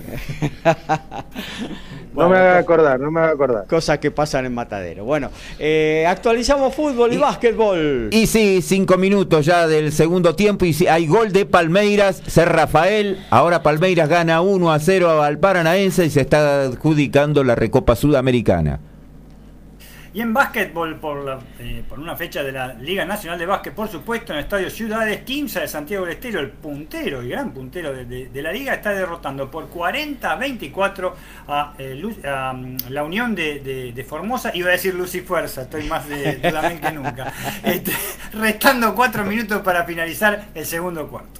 (laughs) No me haga acordar, no me haga acordar. Cosas que pasan en Matadero. Bueno, eh, actualizamos fútbol y, básquetbol. Y sí, cinco minutos ya del segundo tiempo y sí, hay gol de Palmeiras, Ser Rafael. Ahora Palmeiras gana 1 a 0 al Paranaense y se está adjudicando la Recopa Sudamericana. Y en básquetbol, por, la- eh, por una fecha de la Liga Nacional de Básquet, por supuesto, en el Estadio Ciudades, Quimsa de Santiago del Estero, el puntero y gran puntero de, de- de la liga, está derrotando por 40 a 24 a, eh, Lu- a, mm, la Unión de, de- Formosa. Iba a decir Luz y Fuerza, estoy más de que nunca. (laughs) Este, restando 4 minutos para finalizar el segundo cuarto.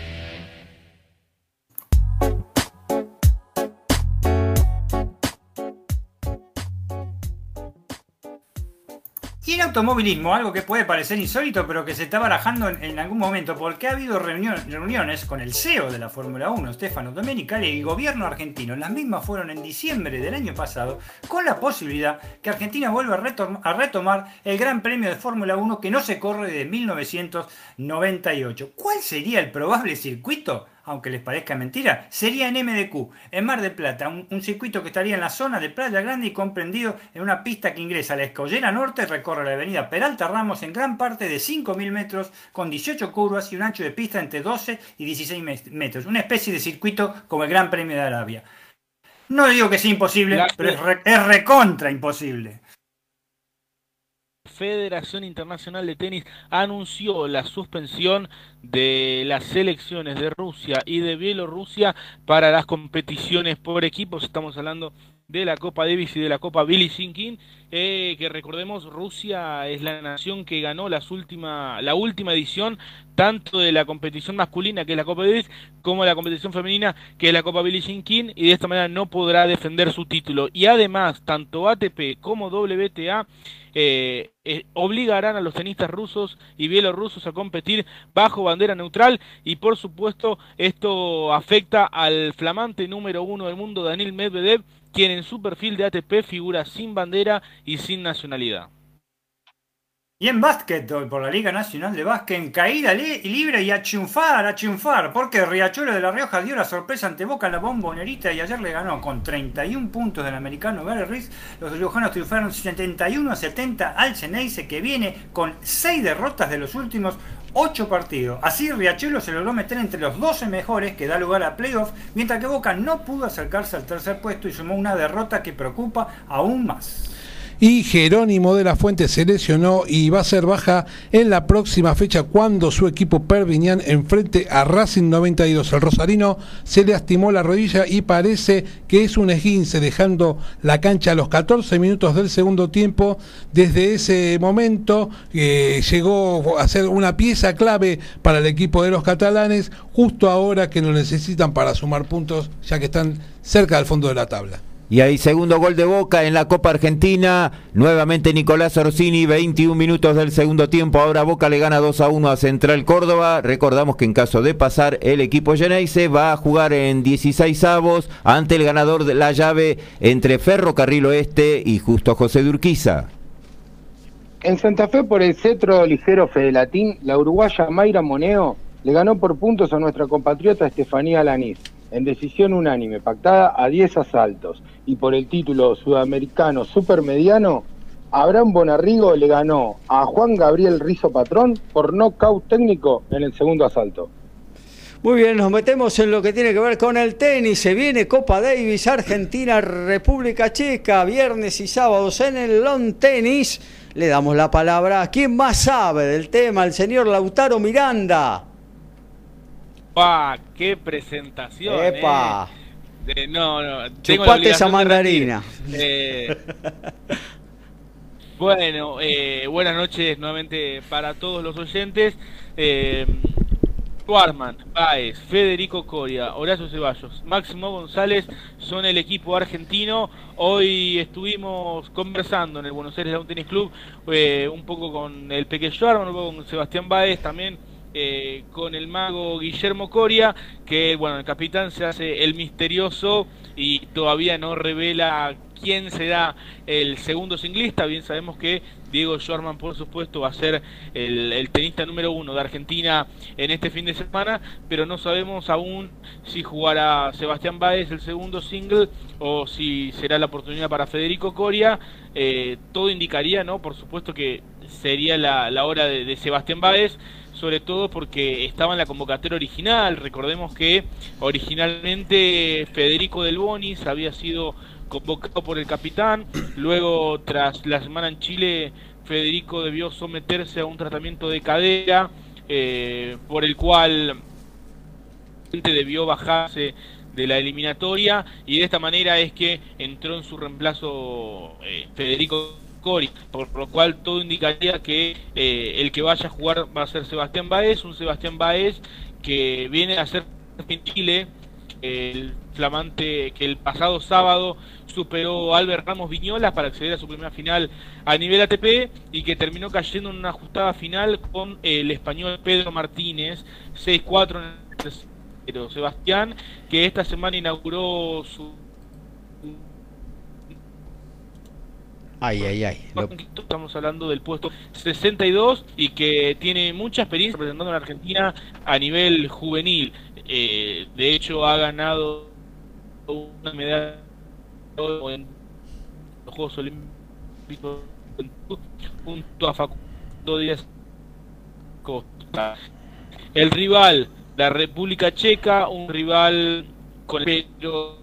Automovilismo, algo que puede parecer insólito, pero que se está barajando en, algún momento, porque ha habido reuniones con el CEO de la Fórmula 1, Stefano Domenicali, y el gobierno argentino. Las mismas fueron en diciembre del año pasado, con la posibilidad que Argentina vuelva a, a retomar el Gran Premio de Fórmula 1 que no se corre desde 1998. ¿Cuál sería el probable circuito? Aunque les parezca mentira, sería en MDQ, en Mar del Plata, un, un circuito que estaría en la zona de Playa Grande y comprendido en una pista que ingresa a la Escollera Norte, recorre la avenida Peralta Ramos en gran parte de 5.000 metros, con 18 curvas y un ancho de pista entre 12 y 16 mes- metros, una especie de circuito como el Gran Premio de Arabia. No digo que sea imposible, pero es, re- es recontra imposible. Federación Internacional de Tenis anunció la suspensión de las selecciones de Rusia y de Bielorrusia para las competiciones por equipos. Estamos hablando de la Copa Davis y de la Copa Billie Jean King, eh, que recordemos Rusia es la nación que ganó las última, la última edición tanto de la competición masculina que es la Copa Davis como de la competición femenina que es la Copa Billie Jean King y de esta manera no podrá defender su título. Y además tanto ATP como WTA eh, eh, obligarán a los tenistas rusos y bielorrusos a competir bajo bandera neutral. Y por supuesto esto afecta al flamante número uno del mundo Daniel Medvedev quien en su perfil de ATP figura sin bandera y sin nacionalidad. Y en básquet, por la Liga Nacional de Básquet, en caída li- libre y a triunfar, a triunfar, porque Riachuelo de la Rioja dio la sorpresa ante Boca la bombonerita y ayer le ganó con 31 puntos del americano Gary Ruiz. Los riojanos triunfaron 71 a 70 al Ceneice, que viene con 6 derrotas de los últimos 8 partidos. Así Riachuelo se logró meter entre los 12 mejores, que da lugar a playoff, mientras que Boca no pudo acercarse al tercer puesto y sumó una derrota que preocupa aún más. Y Jerónimo de la Fuente se lesionó y va a ser baja en la próxima fecha cuando su equipo Perviñán enfrente a Racing 92. El Rosarino se le lastimó la rodilla y parece que es un esguince, dejando la cancha a los 14 minutos del segundo tiempo. Desde ese momento eh, llegó a ser una pieza clave para el equipo de los catalanes, justo ahora que lo necesitan para sumar puntos, ya que están cerca del fondo de la tabla. Y hay segundo gol de Boca en la Copa Argentina. Nuevamente Nicolás Orsini, 21 minutos del segundo tiempo. Ahora Boca le gana 2 a 1 a Central Córdoba. Recordamos que en caso de pasar, el equipo Geneise va a jugar en 16 avos ante el ganador de la llave entre Ferrocarril Oeste y Justo José de Urquiza. En Santa Fe, por el cetro ligero Fedelatín, la uruguaya Mayra Moneo le ganó por puntos a nuestra compatriota Estefanía Lanís en decisión unánime, pactada a 10 asaltos. Y por el título sudamericano supermediano, Abraham Bonarrigo le ganó a Juan Gabriel Rizo Patrón por nocaut técnico en el segundo asalto. Muy bien, nos metemos en lo que tiene que ver con el tenis. Se viene Copa Davis, Argentina, República Checa, viernes y sábados en el long tenis. Le damos la palabra a quien más sabe del tema, el señor Lautaro Miranda. ¡Pa! ¡Qué presentación! ¡Epa! Eh. no, no. Tengo Chupate esa mandarina. Eh, bueno, eh, buenas noches nuevamente para todos los oyentes. Eh, Warman, Baez, Federico Coria, Horacio Ceballos, Máximo González son el equipo argentino. Hoy estuvimos conversando en el Buenos Aires Lawn Tennis Club eh, un poco con el pequeño Arman, un poco con Sebastián Baez también eh, con el mago Guillermo Coria, que bueno, el capitán se hace el misterioso y todavía no revela quién será el segundo singlista. Bien sabemos que Diego Schwarman, por supuesto, va a ser el, tenista número uno de Argentina en este fin de semana, pero no sabemos aún si jugará Sebastián Báez el segundo single o si será la oportunidad para Federico Coria. Eh, todo indicaría, ¿no? Por supuesto que sería la, hora de, de Sebastián Báez sobre todo porque estaba en la convocatoria original. Recordemos que originalmente Federico Del Bonis había sido convocado por el capitán, luego tras la semana en Chile Federico debió someterse a un tratamiento de cadera eh, por el cual debió bajarse de la eliminatoria y de esta manera es que entró en su reemplazo eh, Federico Cori, por lo cual todo indicaría que eh, el que vaya a jugar va a ser Sebastián Baez, un Sebastián Baez que viene a ser Chile el flamante que el pasado sábado superó a Albert Ramos Viñolas para acceder a su primera final a nivel ATP y que terminó cayendo en una ajustada final con el español Pedro Martínez 6-4 en el tercero. Sebastián que esta semana inauguró su Ay, ay, ay. Estamos hablando del puesto 62 y que tiene mucha experiencia representando a la Argentina a nivel juvenil. Eh, de hecho, ha ganado una medalla en los Juegos Olímpicos junto a Facundo Díaz Costa. El rival, la República Checa, un rival con el pelo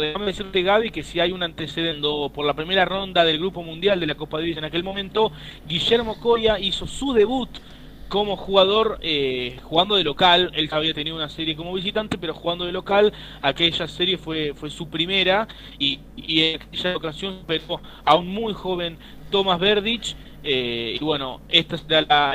déjame decirte Gaby que si hay un antecedente por la primera ronda del Grupo Mundial de la Copa Davis en aquel momento, Guillermo Coria hizo su debut como jugador eh, jugando de local, él había tenido una serie como visitante, pero jugando de local, aquella serie fue, fue su primera y, en aquella ocasión superó a un muy joven Tomás Verdich eh, y bueno, este es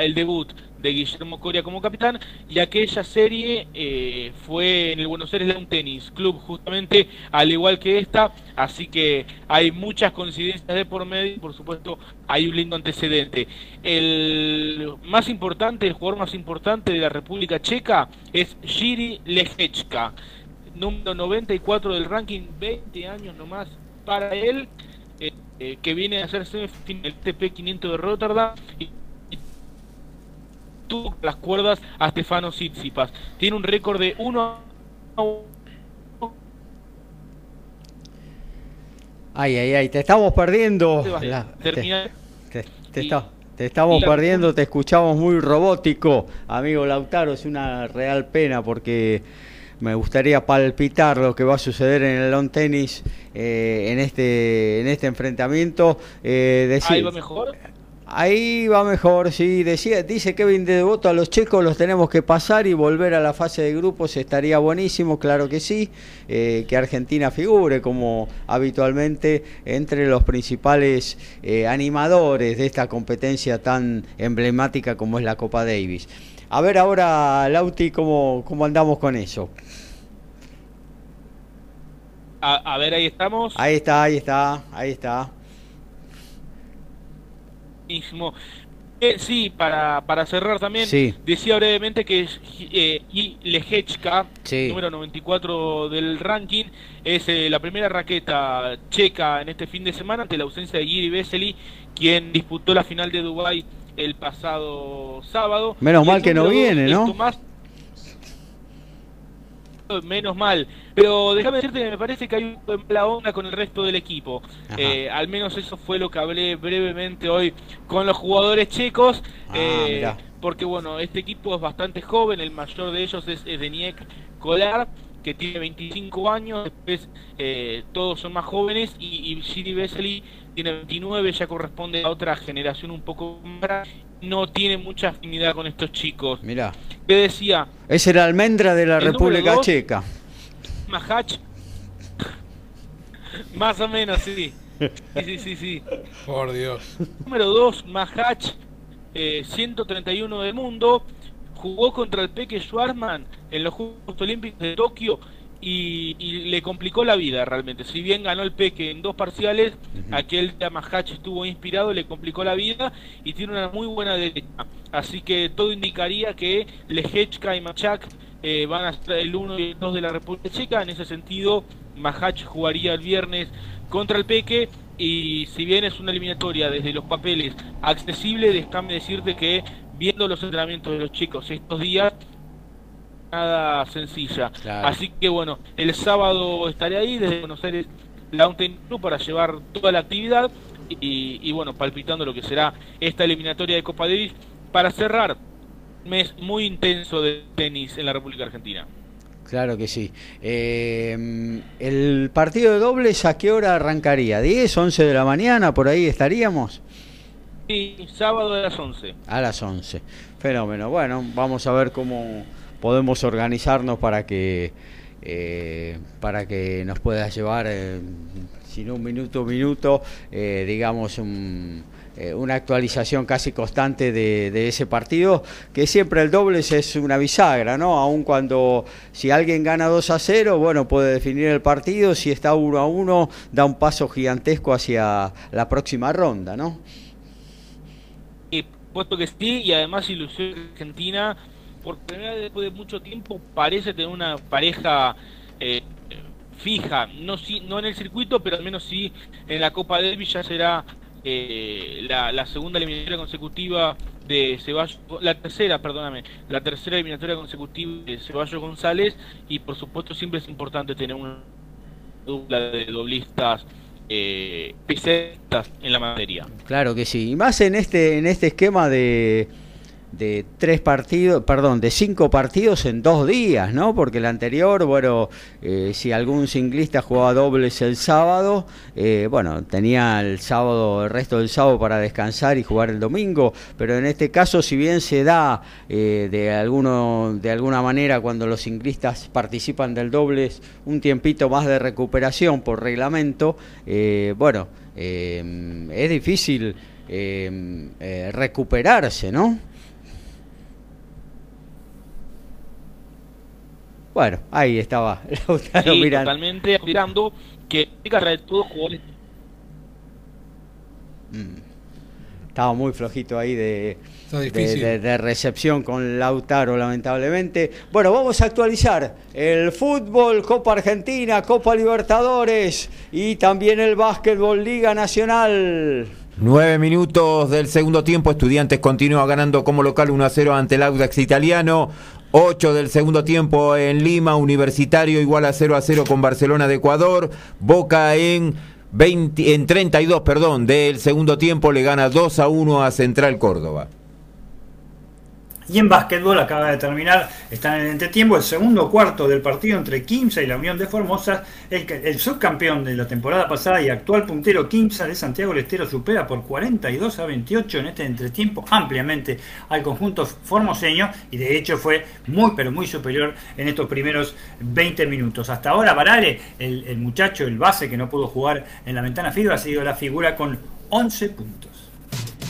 el debut de Guillermo Coria como capitán y aquella serie eh, fue en el Buenos Aires Lawn Tennis Club justamente al igual que esta. Así que hay muchas coincidencias de por medio y por supuesto hay un lindo antecedente. El más importante el jugador más importante de la República Checa es Jiri Lechechka número 94 del ranking 20 años nomás para él eh, eh, que viene a hacer semifinal del TP 500 de Rotterdam las cuerdas a Stefano Tsitsipas. Tiene un récord de 1 Ay, ay, ay, te estamos perdiendo. te, estamos perdiendo, te escuchamos muy robótico. Amigo Lautaro, es una real pena porque me gustaría palpitar lo que va a suceder en el long tenis eh, en este en este enfrentamiento. Eh, ¿Ahí va mejor? Ahí va mejor, sí. Decía, dice Kevin de Devoto, a los checos los tenemos que pasar y volver a la fase de grupos estaría buenísimo, claro que sí. Eh, que Argentina figure como habitualmente entre los principales eh, animadores de esta competencia tan emblemática como es la Copa Davis. A ver ahora, Lauti, cómo, cómo andamos con eso. A, ver, ahí estamos. Ahí está, ahí está, ahí está. Mismo. Eh, sí, para, para cerrar también, decía brevemente que eh, Lehechka, número 94 del ranking, es eh, la primera raqueta checa en este fin de semana ante la ausencia de Giri Vesely, quien disputó la final de Dubai el pasado sábado. Menos mal que no viene, ¿no? Menos mal. Pero déjame decirte que me parece que hay una onda con el resto del equipo. Eh, al menos eso fue lo que hablé brevemente hoy con los jugadores checos. Ah, eh, porque bueno, este equipo es bastante joven, el mayor de ellos es, Deniek Kolar, que tiene 25 años, después eh, todos son más jóvenes y, y Giri tiene 29, ya corresponde a otra generación un poco más no tiene mucha afinidad con estos chicos. Mira. ¿Qué decía? Es el almendra de la República Checa. Mahach. Más o menos, sí. Sí, sí, sí, Por Dios. Número 2, Mahach, 131 del mundo. Jugó contra el Peque Schwarzman en los Juegos Olímpicos de Tokio y, le complicó la vida realmente. Si bien ganó el Peque en dos parciales, aquel de Amahach estuvo inspirado, le complicó la vida y tiene una muy buena derecha. Así que todo indicaría que Lehechka y Machak eh, van a estar el 1 y el 2 de la República Checa. En ese sentido, Mahach jugaría el viernes contra el Peque. Y si bien es una eliminatoria desde los papeles accesible, déjame decirte que viendo los entrenamientos de los chicos estos días, nada sencilla. Así que bueno, el sábado estaré ahí desde Buenos Aires Mountain Club para llevar toda la actividad y, bueno, palpitando lo que será esta eliminatoria de Copa Davis para cerrar un mes muy intenso de tenis en la República Argentina. Claro que sí. Eh, ¿El partido de dobles a qué hora arrancaría? ¿10, 11 de la mañana? ¿Por ahí estaríamos? Sí, sábado a las 11. A las 11. Fenómeno. Bueno, vamos a ver cómo podemos organizarnos para que eh, para que nos pueda llevar eh, sin un minuto a minuto eh, digamos una actualización casi constante de, ese partido, que siempre el doble es una bisagra, ¿no? Aun cuando si alguien gana 2 a 0, bueno, puede definir el partido, si está 1 a 1, da un paso gigantesco hacia la próxima ronda, ¿no? Y puesto que sí, y además Ilusión Argentina por primera vez después de mucho tiempo parece tener una pareja eh, fija, no si, no en el circuito, pero al menos sí en la Copa Davis. Ya será eh, la, segunda eliminatoria consecutiva de Ceballos, la tercera, perdóname, la tercera eliminatoria consecutiva de Ceballos González. Y por supuesto siempre es importante tener una dupla de doblistas eh, en la materia. Claro que sí, y más en este en este esquema de de tres partidos, perdón, de cinco partidos en dos días, ¿no? Porque el anterior, bueno, eh, si algún ciclista jugaba dobles el sábado, eh, bueno, tenía el sábado, el resto del sábado para descansar y jugar el domingo, pero en este caso, si bien se da eh, de alguno, de alguna manera cuando los ciclistas participan del dobles un tiempito más de recuperación por reglamento, bueno, es difícil recuperarse, ¿no? Bueno, ahí estaba (laughs) Lautaro sí, totalmente mirando que de todos jugadores. Mm. Estaba muy flojito ahí de, de, recepción con Lautaro, lamentablemente. Bueno, vamos a actualizar el fútbol, Copa Argentina, Copa Libertadores y también el básquetbol Liga Nacional. Nueve minutos del segundo tiempo, Estudiantes continúa ganando como local 1 a 0 ante el Audax italiano. 8 del segundo tiempo en Lima, Universitario igual a 0 a 0 con Barcelona de Ecuador, Boca en 20, en 32, perdón, del segundo tiempo le gana 2 a 1 a Central Córdoba. Y en básquetbol acaba de terminar, está en el entretiempo, el segundo cuarto del partido entre Quimsa y la Unión de Formosa. El, subcampeón de la temporada pasada y actual puntero Quimsa de Santiago del Estero supera por 42 a 28 en este entretiempo ampliamente al conjunto formoseño y de hecho fue muy pero muy superior en estos primeros 20 minutos. Hasta ahora Varale, el, el muchacho, el base que no pudo jugar en la ventana FIBA, ha sido la figura con 11 puntos.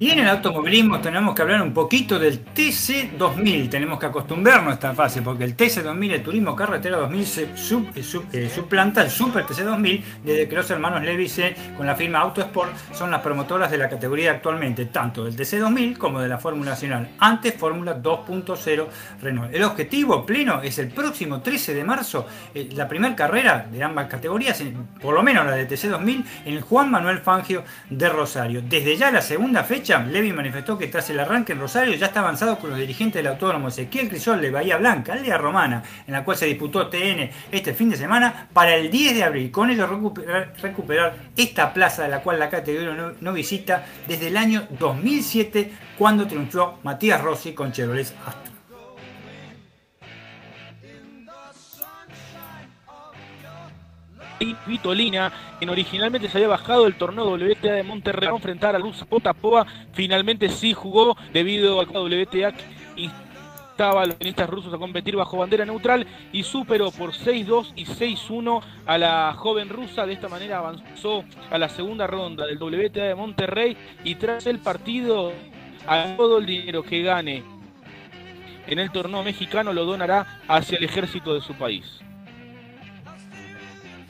Y en el automovilismo tenemos que hablar un poquito del TC2000. Tenemos que acostumbrarnos a esta fase porque el TC2000, el Turismo Carretera 2000, se eh, eh, suplanta el Super TC2000 desde que los hermanos Levice con la firma Autosport son las promotoras de la categoría actualmente, tanto del TC2000 como de la Fórmula Nacional, antes Fórmula 2.0 Renault. El objetivo pleno es el próximo 13 de marzo, eh, la primera carrera de ambas categorías, por lo menos la de TC2000, en el Juan Manuel Fangio de Rosario. Desde ya la segunda fecha, Levi manifestó que tras el arranque en Rosario ya está avanzado con los dirigentes del autódromo Ezequiel Crisol de Bahía Blanca, aldea romana, en la cual se disputó TN este fin de semana, para el 10 de abril. Con ello recuperar, recuperar esta plaza de la cual la categoría no, no visita desde el año 2007, cuando triunfó Matías Rossi con Chevrolet Astra. Vitolina, quien originalmente se había bajado del torneo WTA de Monterrey a enfrentar a Luz Potapova, finalmente sí jugó debido al WTA que instaba a los tenistas rusos a competir bajo bandera neutral y superó por 6-2 y 6-1 a la joven rusa. De esta manera avanzó a la segunda ronda del WTA de Monterrey y tras el partido a todo el dinero que gane en el torneo mexicano lo donará hacia el ejército de su país.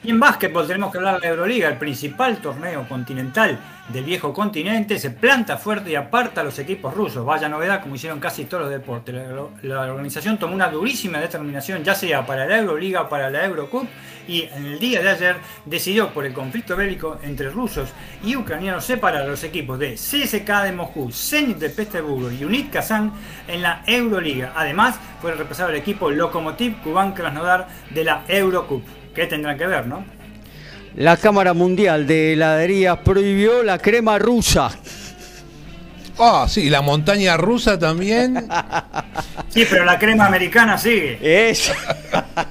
Y en básquetbol tenemos que hablar de la Euroliga, el principal torneo continental del viejo continente, se planta fuerte y aparta a los equipos rusos. Vaya novedad, como hicieron casi todos los deportes. La, organización tomó una durísima determinación, ya sea para la Euroliga o para la Eurocup, y en el día de ayer decidió por el conflicto bélico entre rusos y ucranianos separar a los equipos de CSK de Moscú, Zenit de Petersburgo y Unit Kazán en la Euroliga. Además, fue repasado el equipo Lokomotiv Kuban Krasnodar de la Eurocup. ¿Qué tendrán que ver, no? La Cámara Mundial de Heladerías prohibió la crema rusa. Ah, sí, la montaña rusa también. (laughs) Sí, pero la crema americana sigue. Es.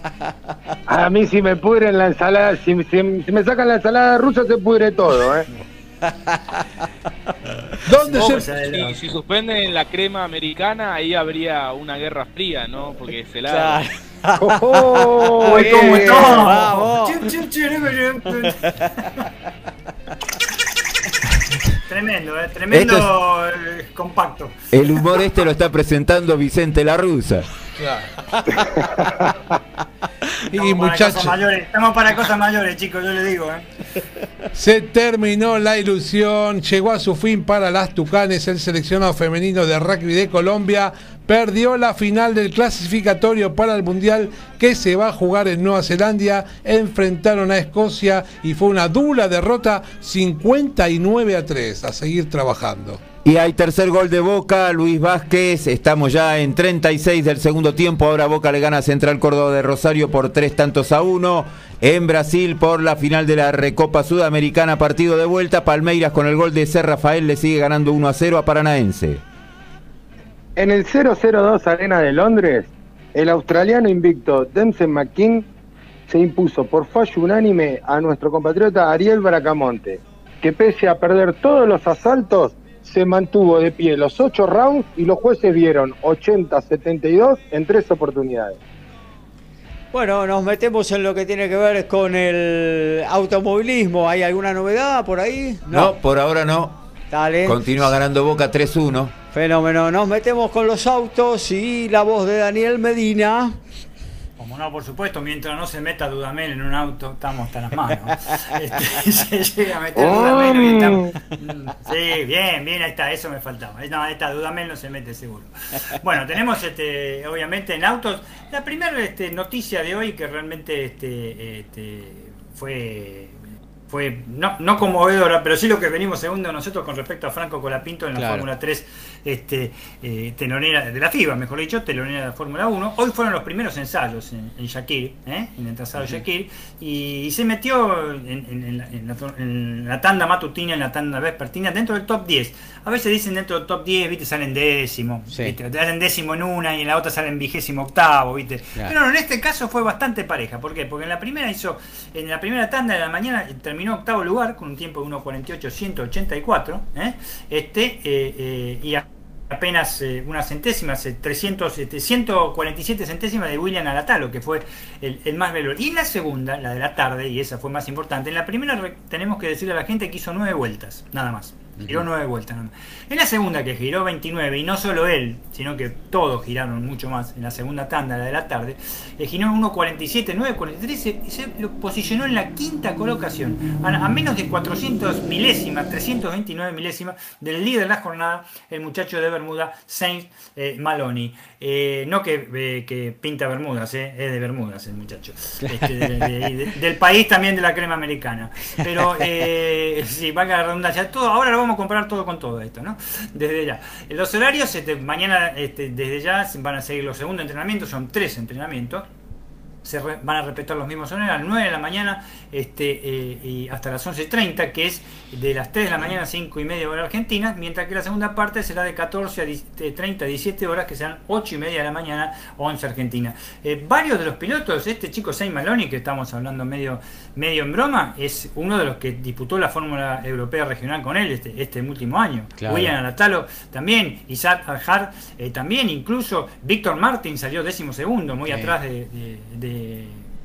(laughs) A mí si me pudren la ensalada, si, si- si me sacan la ensalada rusa se pudre todo, ¿eh? (laughs) ¿Dónde se, Si, suspenden la crema americana, ahí habría una guerra fría, ¿no? Porque se la... Claro. ¡Oh! Uy, ¿cómo eh, estamos? Tremendo, ¿eh? tremendo eh, compacto. El humor este lo está presentando Vicente La Rusa. (laughs) y Estamos para muchachos, cosas mayores, estamos para cosas mayores, chicos, yo le digo. ¿eh? se terminó la ilusión, llegó a su fin para las Tucanes, el seleccionado femenino de rugby de Colombia perdió la final del clasificatorio para el Mundial que se va a jugar en Nueva Zelanda, enfrentaron a Escocia y fue una dura derrota 59 a 3, a seguir trabajando. Y hay tercer gol de Boca, Luis Vázquez, estamos ya en 36 del segundo tiempo, ahora Boca le gana a Central Córdoba de Rosario por tres tantos a uno. En Brasil por la final de la Recopa Sudamericana, partido de vuelta, Palmeiras con el gol de C. Rafael le sigue ganando 1 a 0 a Paranaense. En el 002 Arena de Londres, el australiano invicto Dempsey McKean se impuso por fallo unánime a nuestro compatriota Ariel Bracamonte, que pese a perder todos los asaltos, se mantuvo de pie los ocho rounds y los jueces vieron 80-72 en tres oportunidades. Bueno, nos metemos en lo que tiene que ver con el automovilismo. ¿Hay alguna novedad por ahí? No, por ahora no. Dale. Continúa ganando Boca 3-1. Fenómeno. Nos metemos con los autos y la voz de Daniel Medina. Como no, por supuesto, mientras no se meta Dudamel en un auto, estamos hasta las manos. (laughs) Este, (laughs) se llega a meter Dudamel y estamos- Mm, Sí, bien, bien, ahí está, eso me faltaba. No, ahí está, Dudamel no se mete seguro. Bueno, tenemos este, obviamente en autos, la primera este, noticia de hoy que realmente este, este, fue fue no, no conmovedora, pero sí lo que venimos segundo nosotros con respecto a Franco Colapinto en la Claro. Fórmula 3 este, eh, telonera de la FIBA, mejor dicho, telonera de la Fórmula 1. Hoy fueron los primeros ensayos en, en Shakir, ¿eh? en el trazado de Shakir, y, y se metió en, la, en la to- en la tanda matutina, en la tanda vespertina, dentro del top 10. A veces dicen dentro del top 10, viste, salen décimo, Sí. ¿viste? te salen décimo en una y en la otra salen vigésimo octavo, viste. Claro. Pero en este caso fue bastante pareja. ¿Por qué? Porque en la primera hizo, en la primera tanda de la mañana terminó octavo lugar con un tiempo de 1.48.184. ¿eh? Este, eh, eh, y a- apenas unas centésimas, eh, 300, este, 147 centésimas de William Alatalo, que fue el, el más veloz. Y la segunda, la de la tarde, y esa fue más importante, en la primera tenemos que decirle a la gente que hizo nueve vueltas, nada más. Giró nueve vueltas. más. En la segunda que giró 29, y no solo él, sino que todos giraron mucho más en la segunda tanda, la de la tarde, giró 1.47, 9.43 y se lo posicionó en la quinta colocación, a, menos de 400 milésimas, 329 milésimas del líder de la jornada, el muchacho de Bermuda, Saint eh, Maloney. Eh, no que, eh, que pinta Bermudas, eh, es de Bermudas el muchacho. Este, de- de- de- del país también de la crema americana. Pero, (laughs) sí, valga la redundancia, todo, ahora lo vamos a comprar todo con todo esto, ¿no? Desde ya. Los horarios, este, mañana, este, desde ya, van a seguir los segundos entrenamientos, son tres entrenamientos se re- van a respetar los mismos horarios a las 9 de la mañana este, eh, y hasta las 11.30, que es de las 3 de la mañana a 5 y media hora argentina, mientras que la segunda parte será de 14 a 10 de 30 a 17 horas, que serán 8 y media de la mañana, 11 argentina. Eh, varios de los pilotos, este chico Saint Maloney, que estamos hablando medio, medio en broma, es uno de los que disputó la Fórmula Europea Regional con él este, este último año. Claro. William Alatalo también, Isaac Aljar eh, también, incluso Víctor Martin salió décimo segundo, muy Sí. atrás de, de, de-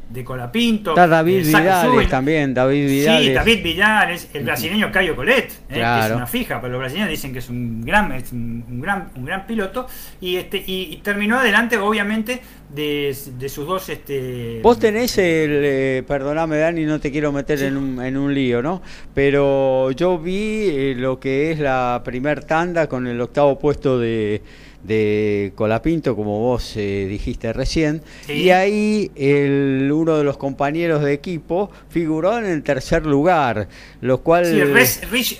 de Colapinto. Está David Zubin. también, David Vidales. Sí, David Vidales, el brasileño Caio Colet, eh, que es una fija, pero los brasileños dicen que es un gran, es un un gran, un gran piloto y este y, y terminó adelante, obviamente, de, de sus dos este Vos tenés el, eh, perdoname Dani, no te quiero meter Sí. en, un, en un lío, ¿no? Pero yo vi eh, lo que es la primer tanda con el octavo puesto de, de Colapinto, como vos eh, dijiste recién, Sí. y ahí el, uno de los compañeros de equipo figuró en el tercer lugar, lo cual... Sí, Rich, Rich.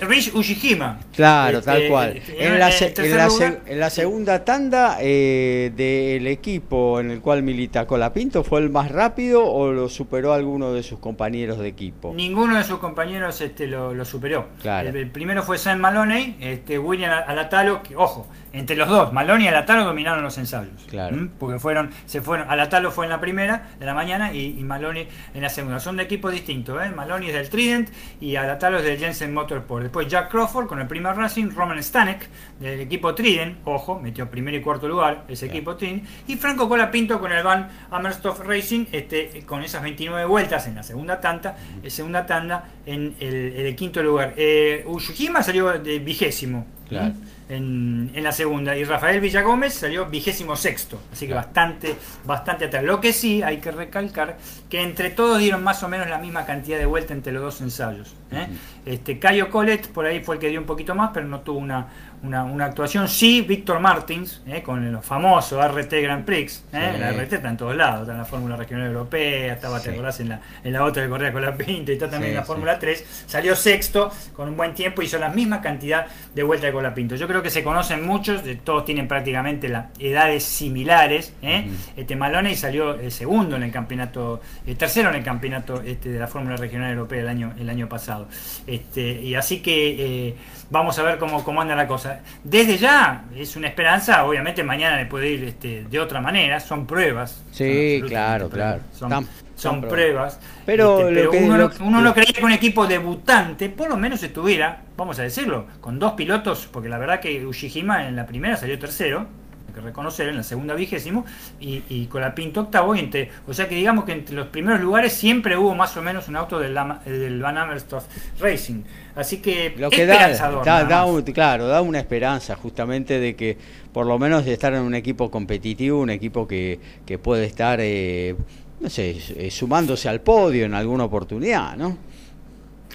Claro, Este, tal cual. este, En la, en se- tercer en la lugar- se- en la segunda tanda eh, del equipo en el cual milita Colapinto, ¿fue el más rápido o lo superó alguno de sus compañeros de equipo? Ninguno de sus compañeros este, lo, lo superó. Claro. El, el primero fue Sam Maloney, este, William Alatalo, que, ojo, entre los dos, Maloney y Alatalo dominaron los ensayos. Claro. ¿Mm? Porque fueron, se fueron, Alatalo fue en la primera de la mañana y, y Maloney en la segunda. Son de equipos distintos, ¿eh? Maloney es del Trident y Alatalo es del Jensen Motorsport. Después Jack Crawford con el primer Racing, Roman Stanek del equipo Trident, ojo, metió primer y cuarto lugar ese equipo Trident, y Franco Colapinto con el Van Amerstorff Racing, este, con esas 29 vueltas en la segunda tanda, eh, segunda tanda en el, quinto lugar. Eh, Ushihima salió de vigésimo. Claro. En, en la segunda. Y Rafael Villagómez salió vigésimo sexto. Así que bastante, bastante atrás. Lo que sí hay que recalcar que entre todos dieron más o menos la misma cantidad de vuelta entre los dos ensayos. ¿eh? este, Cayo Collet por ahí fue el que dio un poquito más, pero no tuvo una, una, una actuación. Sí, Víctor Martins, ¿eh? con el famoso RT Grand Prix. ¿eh? Sí. La RT está en todos lados, está en la Fórmula Regional Europea, estaba, te Sí. acordás, en la, en la otra de Correa con la Pinta y está también Sí, en la. Fórmula 3. Salió sexto con un buen tiempo, hizo la misma cantidad de vuelta de Colapinto. Yo creo que se conocen muchos, de, todos tienen prácticamente las edades similares. ¿eh? Este Maloney salió eh, segundo en el campeonato, eh, tercero en el campeonato este, de la Fórmula Regional Europea el año, el año pasado. Este, y así que vamos a ver cómo, cómo anda la cosa. Desde ya es una esperanza, obviamente mañana le puede ir este, de otra manera, son pruebas. Sí, son claro, pruebas. claro. Son, Tan- son pruebas. Pero Este, lo pero uno, lo- no- uno no creía que un equipo debutante, por lo menos estuviera, vamos a decirlo, con dos pilotos, porque la verdad que Ushihima en la primera salió tercero, que reconocer, en la segunda vigésimo, y, y Colapinto octavo, y entre, o sea que digamos que entre los primeros lugares siempre hubo más o menos un auto del, del Van Amerstorff Racing. Así que, Lo que da, da- da un- claro, da una esperanza justamente de que por lo menos de estar en un equipo competitivo, un equipo que, que puede estar, eh, no sé, eh, sumándose al podio en alguna oportunidad, ¿no?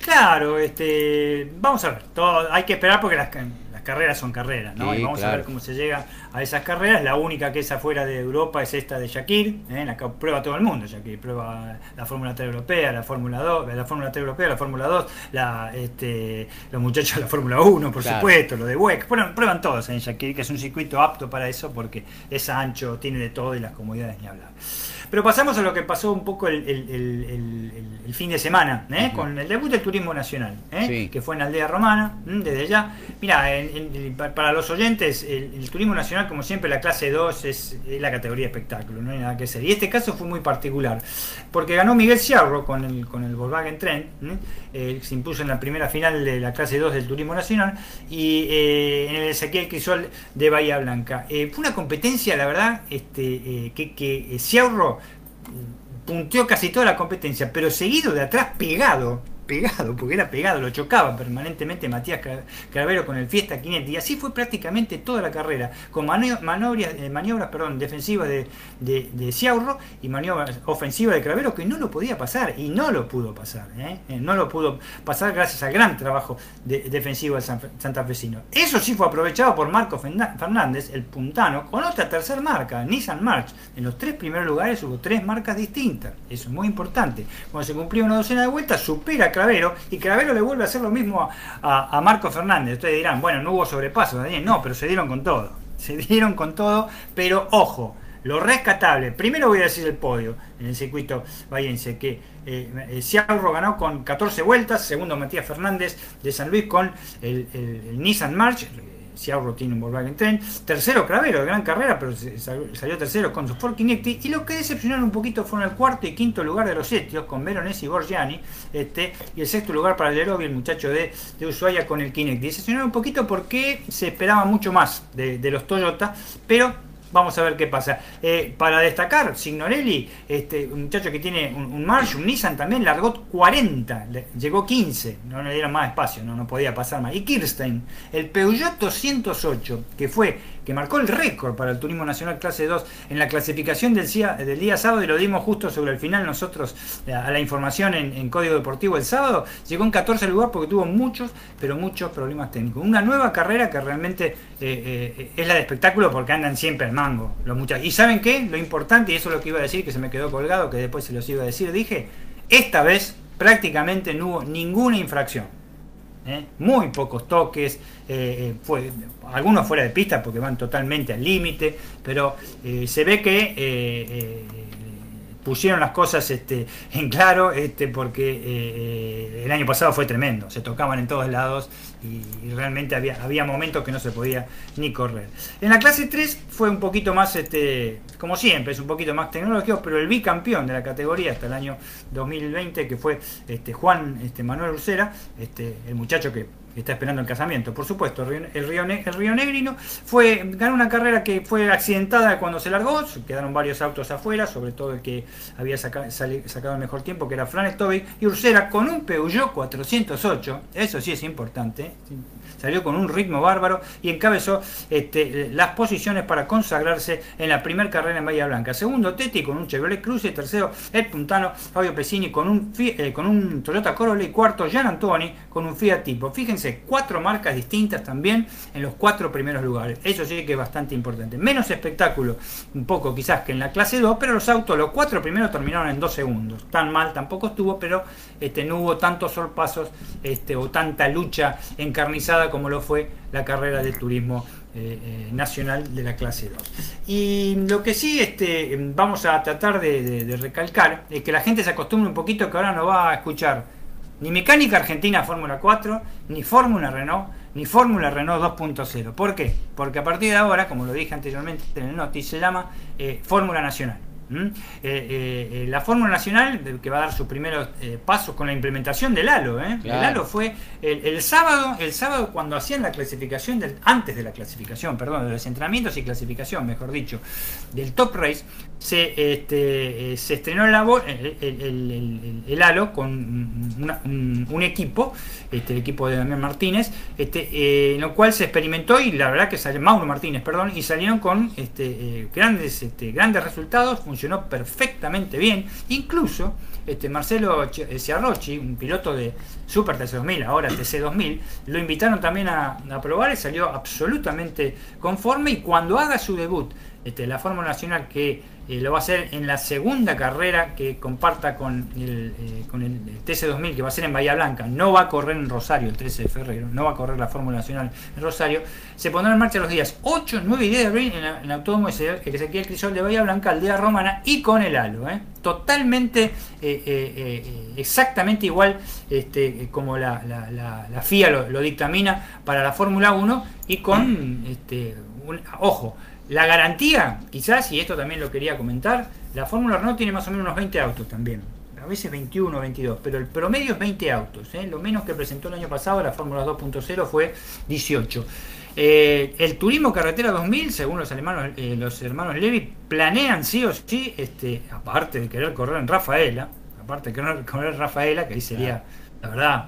Claro, este, vamos a ver, todo, hay que esperar porque las, las carreras son carreras, ¿no? Sí, y vamos a ver cómo se llega a esas carreras. La única que es afuera de Europa es esta de Shakir, ¿eh? en la que prueba todo el mundo. Shakir prueba la Fórmula 3 europea, la Fórmula 2, la Fórmula 3 europea, la Fórmula 2, la, este, los muchachos de la Fórmula 1, por Claro. supuesto, lo de WEC. Prueban, prueban todos en Shakir, que es un circuito apto para eso porque es ancho, tiene de todo y las comodidades ni hablar. Pero pasamos a lo que pasó un poco el, el- el- el- el- el fin de semana, ¿eh? con el debut del turismo nacional, ¿eh? Sí. que fue en Aldea Romana, desde ya. Mira, para los oyentes, el, turismo nacional, como siempre, la clase 2 es, la categoría espectáculo, no hay nada que hacer. Y este caso fue muy particular, porque ganó Miguel Ciarro con el, con el Volkswagen Tren, eh, se impuso en la primera final de la clase 2 del turismo nacional, y eh, en el Ezequiel Crisol de Bahía Blanca. fue una competencia, la verdad, este, que, que Ciarro punteó casi toda la competencia, pero seguido de atrás pegado pegado, porque era pegado, lo chocaba permanentemente Matías Cravero con el Fiesta 500 y así fue prácticamente toda la carrera, con maniobras, eh, maniobras perdón, defensivas de, de, Ciaurro y maniobras ofensivas de Cravero que no lo podía pasar y no lo pudo pasar, ¿eh? Eh, no lo pudo pasar gracias al gran trabajo defensivo del santafesino. Eso sí fue aprovechado por Marco Fernández, el puntano, con otra tercera marca, Nissan March. En los tres primeros lugares hubo tres marcas distintas, eso es muy importante. Cuando se cumplió una docena de vueltas, supera Cravero y Cravero le vuelve a hacer lo mismo a, Marco Fernández. Ustedes dirán, bueno, no hubo sobrepaso, Daniel. No, pero se dieron con todo. Se (laughs) dieron con todo, pero ojo, lo rescatable. Primero voy a decir el podio en el circuito bayense, que eh, ganó con 14 vueltas, segundo Matías Fernández de San Luis con el Nissan March, Ciaurro tiene un Volkswagen Tren. Tercero, Cravero, de gran carrera, pero salió tercero con su Ford Kinecti. Y lo que decepcionaron un poquito fueron el cuarto y quinto lugar de los etios, con Veronesi y Borgiani. Este, y el sexto lugar para el Lerovi, el muchacho de, de Ushuaia, con el Kinecti. Decepcionaron un poquito porque se esperaba mucho más de, de los Toyota, pero Vamos a ver qué pasa. Eh, para destacar, Signorelli, este, un muchacho que tiene un, March, un Nissan también, largó 40, llegó 15, no le dieron más espacio, no, no podía pasar más. Y Kirstein, el Peugeot 208, que fue que marcó el récord para el Turismo Nacional Clase 2 en la clasificación del día, del día sábado y lo dimos justo sobre el final nosotros eh, a la información en, Código Deportivo el sábado, llegó en 14 lugar porque tuvo muchos, pero muchos problemas técnicos. Una nueva carrera que realmente eh, es la de espectáculo porque andan siempre al mango los. Y ¿saben qué? Lo importante, y eso es lo que iba a decir, que se me quedó colgado, que después se los iba a decir, dije, esta vez prácticamente no hubo ninguna infracción. Muy pocos toques, fue algunos fuera de pista porque van totalmente al límite, pero eh, se ve que eh, eh, pusieron las cosas este, en claro este, porque el año pasado fue tremendo, se tocaban en todos lados y, realmente había, había momentos que no se podía ni correr. En la clase 3 fue un poquito más, este, como siempre, es un poquito más tecnológico, pero el bicampeón de la categoría hasta el año 2020, que fue este, Juan este, Manuel Ursera, este, el muchacho que está esperando el casamiento, por supuesto, el Río, el Río Negrino fue, ganó una carrera que fue accidentada cuando se largó, quedaron varios autos afuera, sobre todo el que había sacado el mejor tiempo, que era Fran Stovic, y Ursera con un Peugeot 408, eso sí es importante, salió con un ritmo bárbaro y encabezó este, las posiciones para consagrarse en la primera carrera en Bahía Blanca. Segundo, Teti con un Chevrolet Cruze. Tercero, el puntano Fabio Pesini con un, eh, con un Toyota Corolla. Y cuarto, Gian Antoni con un Fiat Tipo. Fíjense, cuatro marcas distintas también en los cuatro primeros lugares. Eso sí que es bastante importante. Menos espectáculo, un poco quizás que en la clase 2, pero los autos, los cuatro primeros terminaron en dos segundos. Tan mal tampoco estuvo, pero este, no hubo tantos sorpasos este, o tanta lucha encarnizada como lo fue la carrera de turismo eh, eh, nacional de la clase 2. Y lo que sí este, vamos a tratar de, recalcar es que la gente se acostumbre un poquito que ahora no va a escuchar ni Mecánica Argentina Fórmula 4, ni Fórmula Renault, ni Fórmula Renault 2.0. ¿Por qué? Porque a partir de ahora, como lo dije anteriormente en el noti, se llama eh, Fórmula Nacional. ¿Mm? Eh, eh, eh, la Fórmula Nacional, que va a dar sus primeros pasos con la implementación del halo. El halo fue el, sábado, el sábado cuando hacían la clasificación, del, antes de la clasificación, perdón, de los entrenamientos y clasificación, mejor dicho, del Top Race, se, este, se estrenó el, el, el, halo con un, equipo, este, el equipo de Damián Martínez, este, en lo cual se experimentó y la verdad que salió, Mauro Martínez, perdón, y salieron con este, grandes, este, grandes resultados, funcionó perfectamente bien. Incluso este, Marcelo eh, Ciarrochi, un piloto de Super TC2000, ahora TC2000, lo invitaron también a, probar y salió absolutamente conforme. Y cuando haga su debut este, la Fórmula Nacional que eh, lo va a hacer en la segunda carrera que comparta con el, eh, con el TC2000 que va a ser en Bahía Blanca, no va a correr en Rosario el 13 de febrero, no va a correr la Fórmula Nacional en Rosario, se pondrá en marcha los días 8, 9 y 10 de abril en, el Autódromo Ezequiel Crisol de Bahía Blanca, Aldea Romana y con el halo, ¿eh? totalmente, exactamente igual este, como la, la, FIA lo, dictamina para la Fórmula 1 y con, este, ojo, la garantía, quizás, y esto también lo quería comentar, la Fórmula Renault tiene más o menos unos 20 autos también. A veces 21 o 22, pero el promedio es 20 autos. ¿eh? Lo menos que presentó el año pasado la Fórmula 2.0 fue 18. Eh, el turismo carretera 2000, según los hermanos, eh, los hermanos Levi, planean sí o sí, este, aparte de querer correr en Rafaela, aparte de querer correr en Rafaela, que ahí sería, la verdad,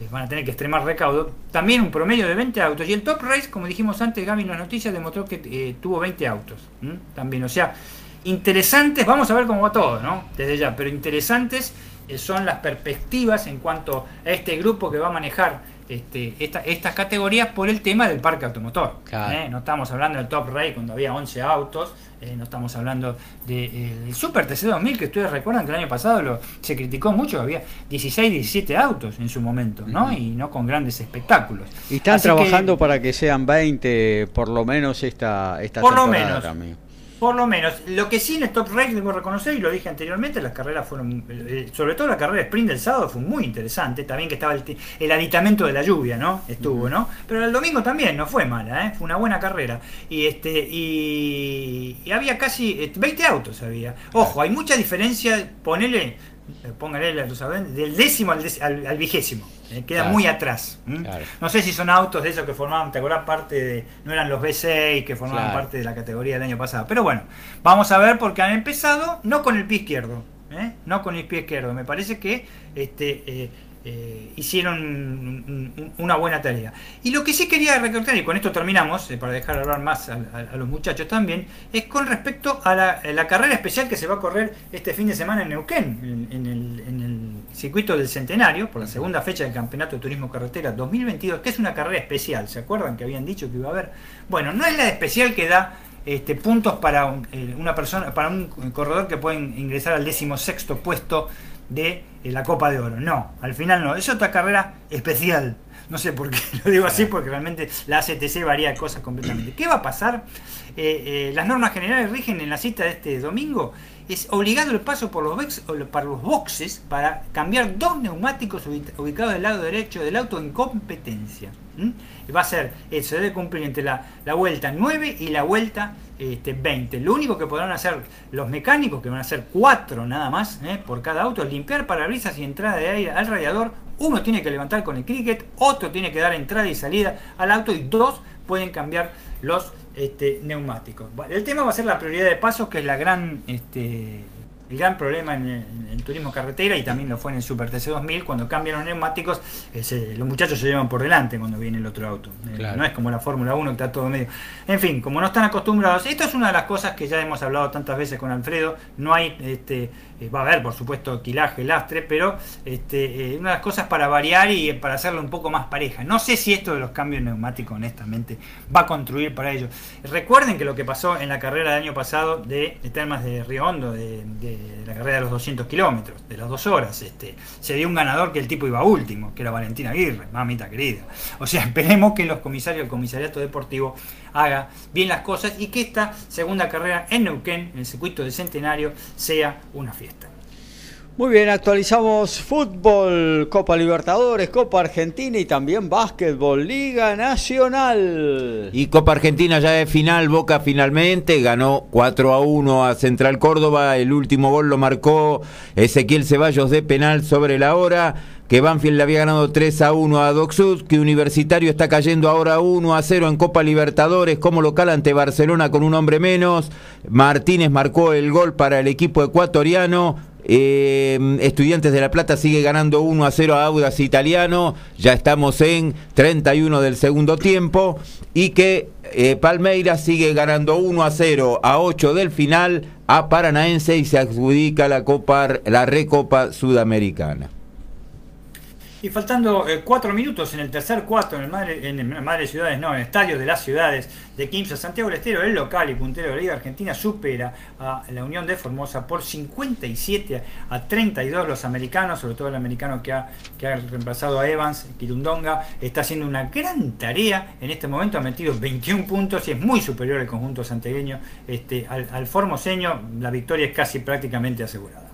eh, van a tener que extremar recaudo. También un promedio de 20 autos. Y el Top Race, como dijimos antes, Gaby en las noticias demostró que eh, tuvo 20 autos. También, o sea, interesantes, vamos a ver cómo va todo, ¿no? Desde ya, pero interesantes eh, son las perspectivas en cuanto a este grupo que va a manejar este, estas categorías por el tema del parque automotor. No estamos hablando del Top Race cuando había 11 autos, eh, no estamos hablando del de, Super TC2000, que ustedes recuerdan que el año pasado lo, se criticó mucho, había 16, 17 autos en su momento, ¿no? Y no con grandes espectáculos. Y están trabajando para que sean 20, por lo menos esta, esta por lo menos. También. Por lo menos. Lo que sí en el Top Race debo reconocer, y lo dije anteriormente, las carreras fueron, eh, sobre todo la carrera de sprint del sábado fue muy interesante. También que estaba el, aditamento de la lluvia, ¿no? Estuvo, ¿no? Pero el domingo también no fue mala, ¿eh? Fue una buena carrera. Y este y, había casi 20 eh, autos había. Ojo, hay mucha diferencia, ponele eh, póngale del décimo al, vigésimo. Eh, queda muy atrás. No sé si son autos de esos que formaban, te acordás, parte de. No eran los B6 que formaban parte de la categoría del año pasado. Pero bueno, vamos a ver porque han empezado no con el pie izquierdo. ¿eh? No con el pie izquierdo. Me parece que este, eh, hicieron una buena tarea. Y lo que sí quería recordar, y con esto terminamos, eh, para dejar hablar más a, los muchachos también, es con respecto a la, carrera especial que se va a correr este fin de semana en Neuquén, en, el, circuito del Centenario, por la segunda fecha del Campeonato de Turismo Carretera 2022, que es una carrera especial. ¿Se acuerdan que habían dicho que iba a haber? Bueno, no es la especial que da este, puntos para eh, una persona, para un corredor que puede ingresar al décimo sexto puesto de eh, la Copa de Oro. No, al final no. Es otra carrera especial. No sé por qué (laughs) lo digo así, porque realmente la ACTC varía cosas completamente. ¿Qué va a pasar? Eh, eh, las normas generales rigen en la cita de este domingo. Es obligado el paso por los, los boxes para cambiar dos neumáticos ubicados del lado derecho del auto en competencia. Va a ser, se debe cumplir entre la, la vuelta 9 y la vuelta este, 20. Lo único que podrán hacer los mecánicos, que van a ser 4 nada más ¿eh? por cada auto, es limpiar parabrisas y entrada de aire al radiador. Uno tiene que levantar con el cricket, otro tiene que dar entrada y salida al auto y dos pueden cambiar los este, neumáticos. El tema va a ser la prioridad de pasos, que es la gran este, el gran problema en el, turismo carretera y también lo fue en el Super TC2000, cuando cambian los neumáticos, los muchachos se llevan por delante cuando viene el otro auto. Eh, no es como la Fórmula 1 que está todo medio. En fin, como no están acostumbrados, esto es una de las cosas que ya hemos hablado tantas veces con Alfredo, no hay este, eh, va a haber, por supuesto, quilaje, lastre, pero este, eh, una de las cosas para variar y para hacerlo un poco más pareja. No sé si esto de los cambios neumáticos, honestamente, va a construir para ello. Recuerden que lo que pasó en la carrera del año pasado de, Termas de Río Hondo, de, la carrera de los 200 kilómetros, de las dos horas, este, se dio un ganador que el tipo iba último, que era Valentina Aguirre, mamita querida. O sea, (laughs) esperemos que los comisarios, el comisariato deportivo, haga bien las cosas y que esta segunda carrera en Neuquén, en el circuito del Centenario, sea una fiesta. Muy bien, actualizamos fútbol, Copa Libertadores, Copa Argentina y también básquetbol, Liga Nacional. Y Copa Argentina ya es final, Boca finalmente ganó 4 a 1 a Central Córdoba, el último gol lo marcó Ezequiel Ceballos de penal sobre la hora que Banfield le había ganado 3 a 1 a Doxud, que Universitario está cayendo ahora 1 a 0 en Copa Libertadores como local ante Barcelona con un hombre menos. Martínez marcó el gol para el equipo ecuatoriano. Eh, Estudiantes de La Plata sigue ganando 1 a 0 a Audas Italiano. Ya estamos en 31 del segundo tiempo. Y que eh, Palmeiras sigue ganando 1 a 0 a 8 del final a Paranaense y se adjudica la, Copa, la Recopa Sudamericana. Y faltando eh, cuatro minutos en el tercer cuarto, en el Madre, el Madre Ciudades, no, en el Estadio de las Ciudades de Quimsa, Santiago del Estero, el local y puntero de la Liga Argentina, supera a la Unión de Formosa por 57 a 32. Los americanos, sobre todo el americano que ha, reemplazado a Evans, Kirundonga, está haciendo una gran tarea. En este momento ha metido 21 puntos y es muy superior al conjunto santiagueño. Este, al, al formoseño, la victoria es casi prácticamente asegurada.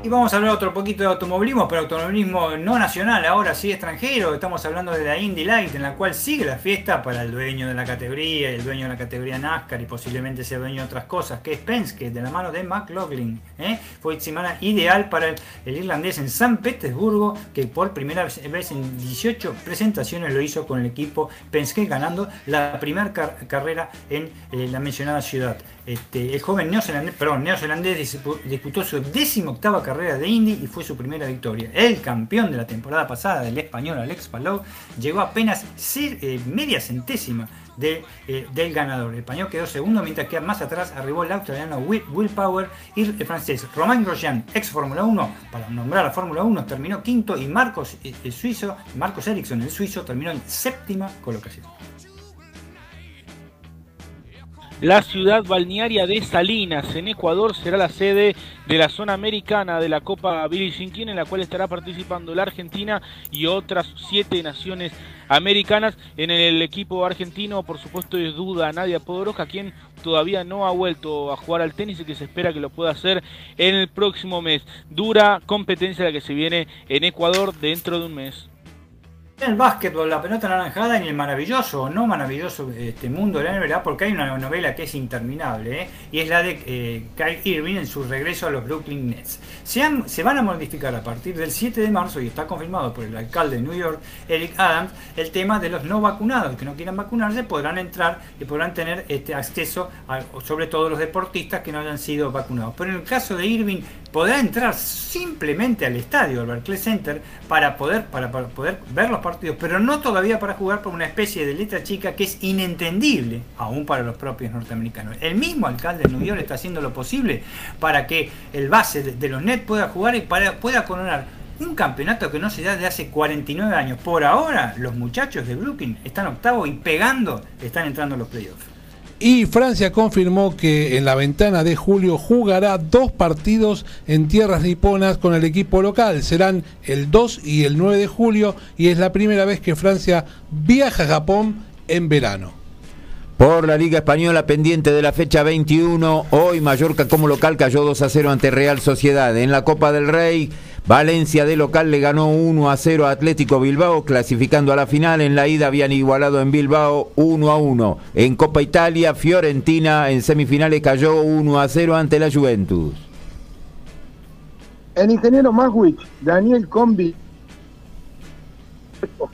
Y vamos a hablar otro poquito de automovilismo, pero automovilismo no nacional, ahora sí extranjero. Estamos hablando de la Indy Light, en la cual sigue la fiesta para el dueño de la categoría, el dueño de la categoría NASCAR y posiblemente sea dueño de otras cosas, que es Penske, de la mano de McLaughlin. ¿eh? Fue semana ideal para el, irlandés en San Petersburgo, que por primera vez en 18 presentaciones lo hizo con el equipo Penske, ganando la primera car carrera en eh, la mencionada ciudad. Este, el joven neozelandés, perdón, neozelandés disputó su décimo octava carrera de Indy y fue su primera victoria. El campeón de la temporada pasada, del español Alex Palou, llegó apenas eh, media centésima de, eh, del ganador. El español quedó segundo, mientras que más atrás arribó el australiano Will, Power y el francés Romain Grosjean, ex Fórmula 1, para nombrar a Fórmula 1, terminó quinto y Marcos, el suizo, Marcos Ericsson, el suizo, terminó en séptima colocación. La ciudad balnearia de Salinas, en Ecuador, será la sede de la zona americana de la Copa Billie Jean King, en la cual estará participando la Argentina y otras siete naciones americanas. En el equipo argentino, por supuesto, es duda Nadia Podoroska, quien todavía no ha vuelto a jugar al tenis y que se espera que lo pueda hacer en el próximo mes. Dura competencia la que se viene en Ecuador dentro de un mes. El básquetbol, la pelota anaranjada en el maravilloso no maravilloso este mundo de la NBA, porque hay una novela que es interminable, ¿eh? y es la de eh, Kyle Irving en su regreso a los Brooklyn Nets. Se, van a modificar a partir del 7 de marzo, y está confirmado por el alcalde de New York, Eric Adams, el tema de los no vacunados, que no quieran vacunarse, podrán entrar y podrán tener este acceso, a, sobre todo los deportistas que no hayan sido vacunados. Pero en el caso de Irving, podrá entrar simplemente al estadio, al Barclays Center, para poder, para, para poder ver los partidos, pero no todavía para jugar por una especie de letra chica que es inentendible, aún para los propios norteamericanos. El mismo alcalde de New York está haciendo lo posible para que el base de, los Nets pueda jugar y para, pueda coronar un campeonato que no se da de hace 49 años. Por ahora, los muchachos de Brooklyn están octavos y pegando, están entrando a los playoffs. Y Francia confirmó que en la ventana de julio jugará dos partidos en tierras niponas con el equipo local. Serán el 2 y el 9 de julio y es la primera vez que Francia viaja a Japón en verano. Por la Liga Española pendiente de la fecha 21, hoy Mallorca como local cayó 2 a 0 ante Real Sociedad. En la Copa del Rey, Valencia de local le ganó 1 a 0 a Atlético Bilbao, clasificando a la final. En la ida habían igualado en Bilbao 1 a 1. En Copa Italia, Fiorentina en semifinales cayó 1 a 0 ante la Juventus. El ingeniero Maswich, Daniel Combi,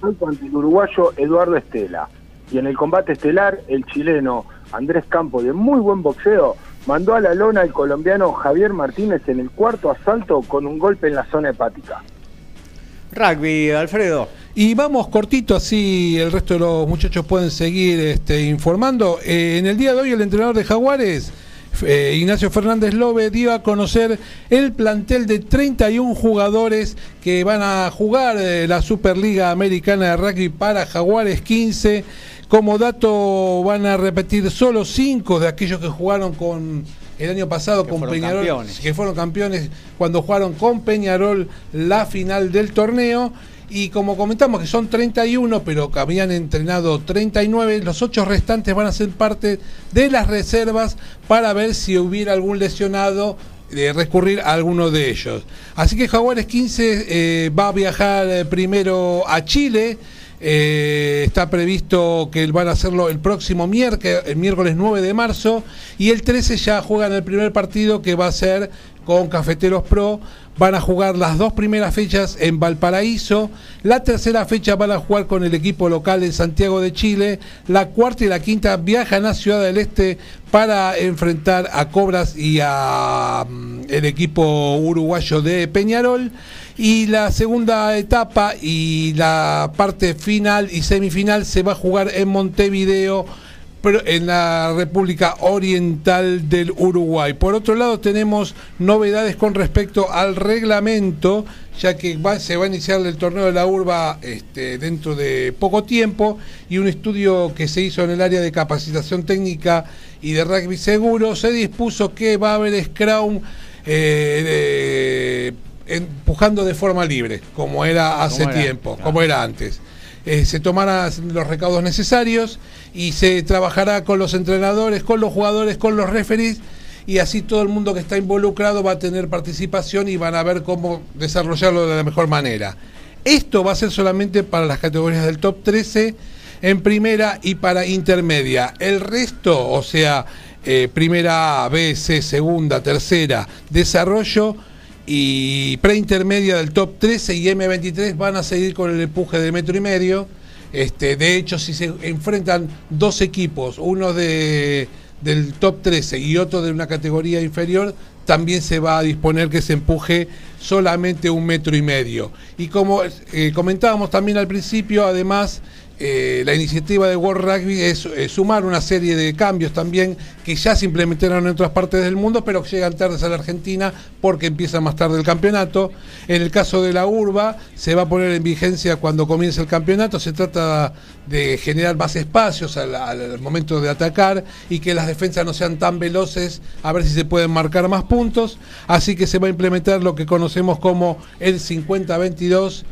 ante el uruguayo Eduardo Estela. Y en el combate estelar, el chileno Andrés Campo, de muy buen boxeo, mandó a la lona al colombiano Javier Martínez en el cuarto asalto con un golpe en la zona hepática. Rugby, Alfredo. Y vamos cortito, así el resto de los muchachos pueden seguir este, informando. Eh, en el día de hoy el entrenador de Jaguares, eh, Ignacio Fernández Lobe, dio a conocer el plantel de 31 jugadores que van a jugar eh, la Superliga Americana de Rugby para Jaguares 15. Como dato van a repetir solo 5 de aquellos que jugaron con el año pasado Que con Peñarol, campeones. que fueron campeones cuando jugaron con Peñarol la final del torneo. Y como comentamos que son 31, pero que habían entrenado 39, los 8 restantes van a ser parte de las reservas para ver si hubiera algún lesionado, de recurrir a alguno de ellos. Así que Jaguares 15 eh, va a viajar eh, primero a Chile. Eh, está previsto que van a hacerlo el próximo miércoles, el miércoles 9 de marzo, y el 13 ya juegan el primer partido que va a ser con Cafeteros Pro. Van a jugar las dos primeras fechas en Valparaíso. La tercera fecha van a jugar con el equipo local en Santiago de Chile. La cuarta y la quinta viajan a Ciudad del Este para enfrentar a Cobras y a mm, el equipo uruguayo de Peñarol. Y la segunda etapa y la parte final y semifinal se va a jugar en Montevideo en la República Oriental del Uruguay. Por otro lado, tenemos novedades con respecto al reglamento, ya que se va a iniciar el torneo de la urba este, dentro de poco tiempo, y un estudio que se hizo en el área de capacitación técnica y de rugby seguro, se dispuso que va a haber Scrum eh, empujando de forma libre, como era hace tiempo, como era antes. Eh, se tomarán los recaudos necesarios y se trabajará con los entrenadores, con los jugadores, con los referees y así todo el mundo que está involucrado va a tener participación y van a ver cómo desarrollarlo de la mejor manera. Esto va a ser solamente para las categorías del top 13 en primera y para intermedia. El resto, o sea, eh, primera A, B, C, segunda, tercera, desarrollo y preintermedia del top 13 y M23 van a seguir con el empuje de metro y medio. Este, de hecho, si se enfrentan dos equipos, uno de, del top 13 y otro de una categoría inferior, también se va a disponer que se empuje solamente un metro y medio. Y como eh, comentábamos también al principio, además eh, la iniciativa de World Rugby es sumar una serie de cambios también que ya se implementaron en otras partes del mundo, pero que llegan tardes a la Argentina porque empieza más tarde el campeonato. En el caso de la urba, se va a poner en vigencia cuando comience el campeonato. Se trata de generar más espacios al, al momento de atacar y que las defensas no sean tan veloces, a ver si se pueden marcar más puntos. Así que se va a implementar lo que conocemos como el 50-22.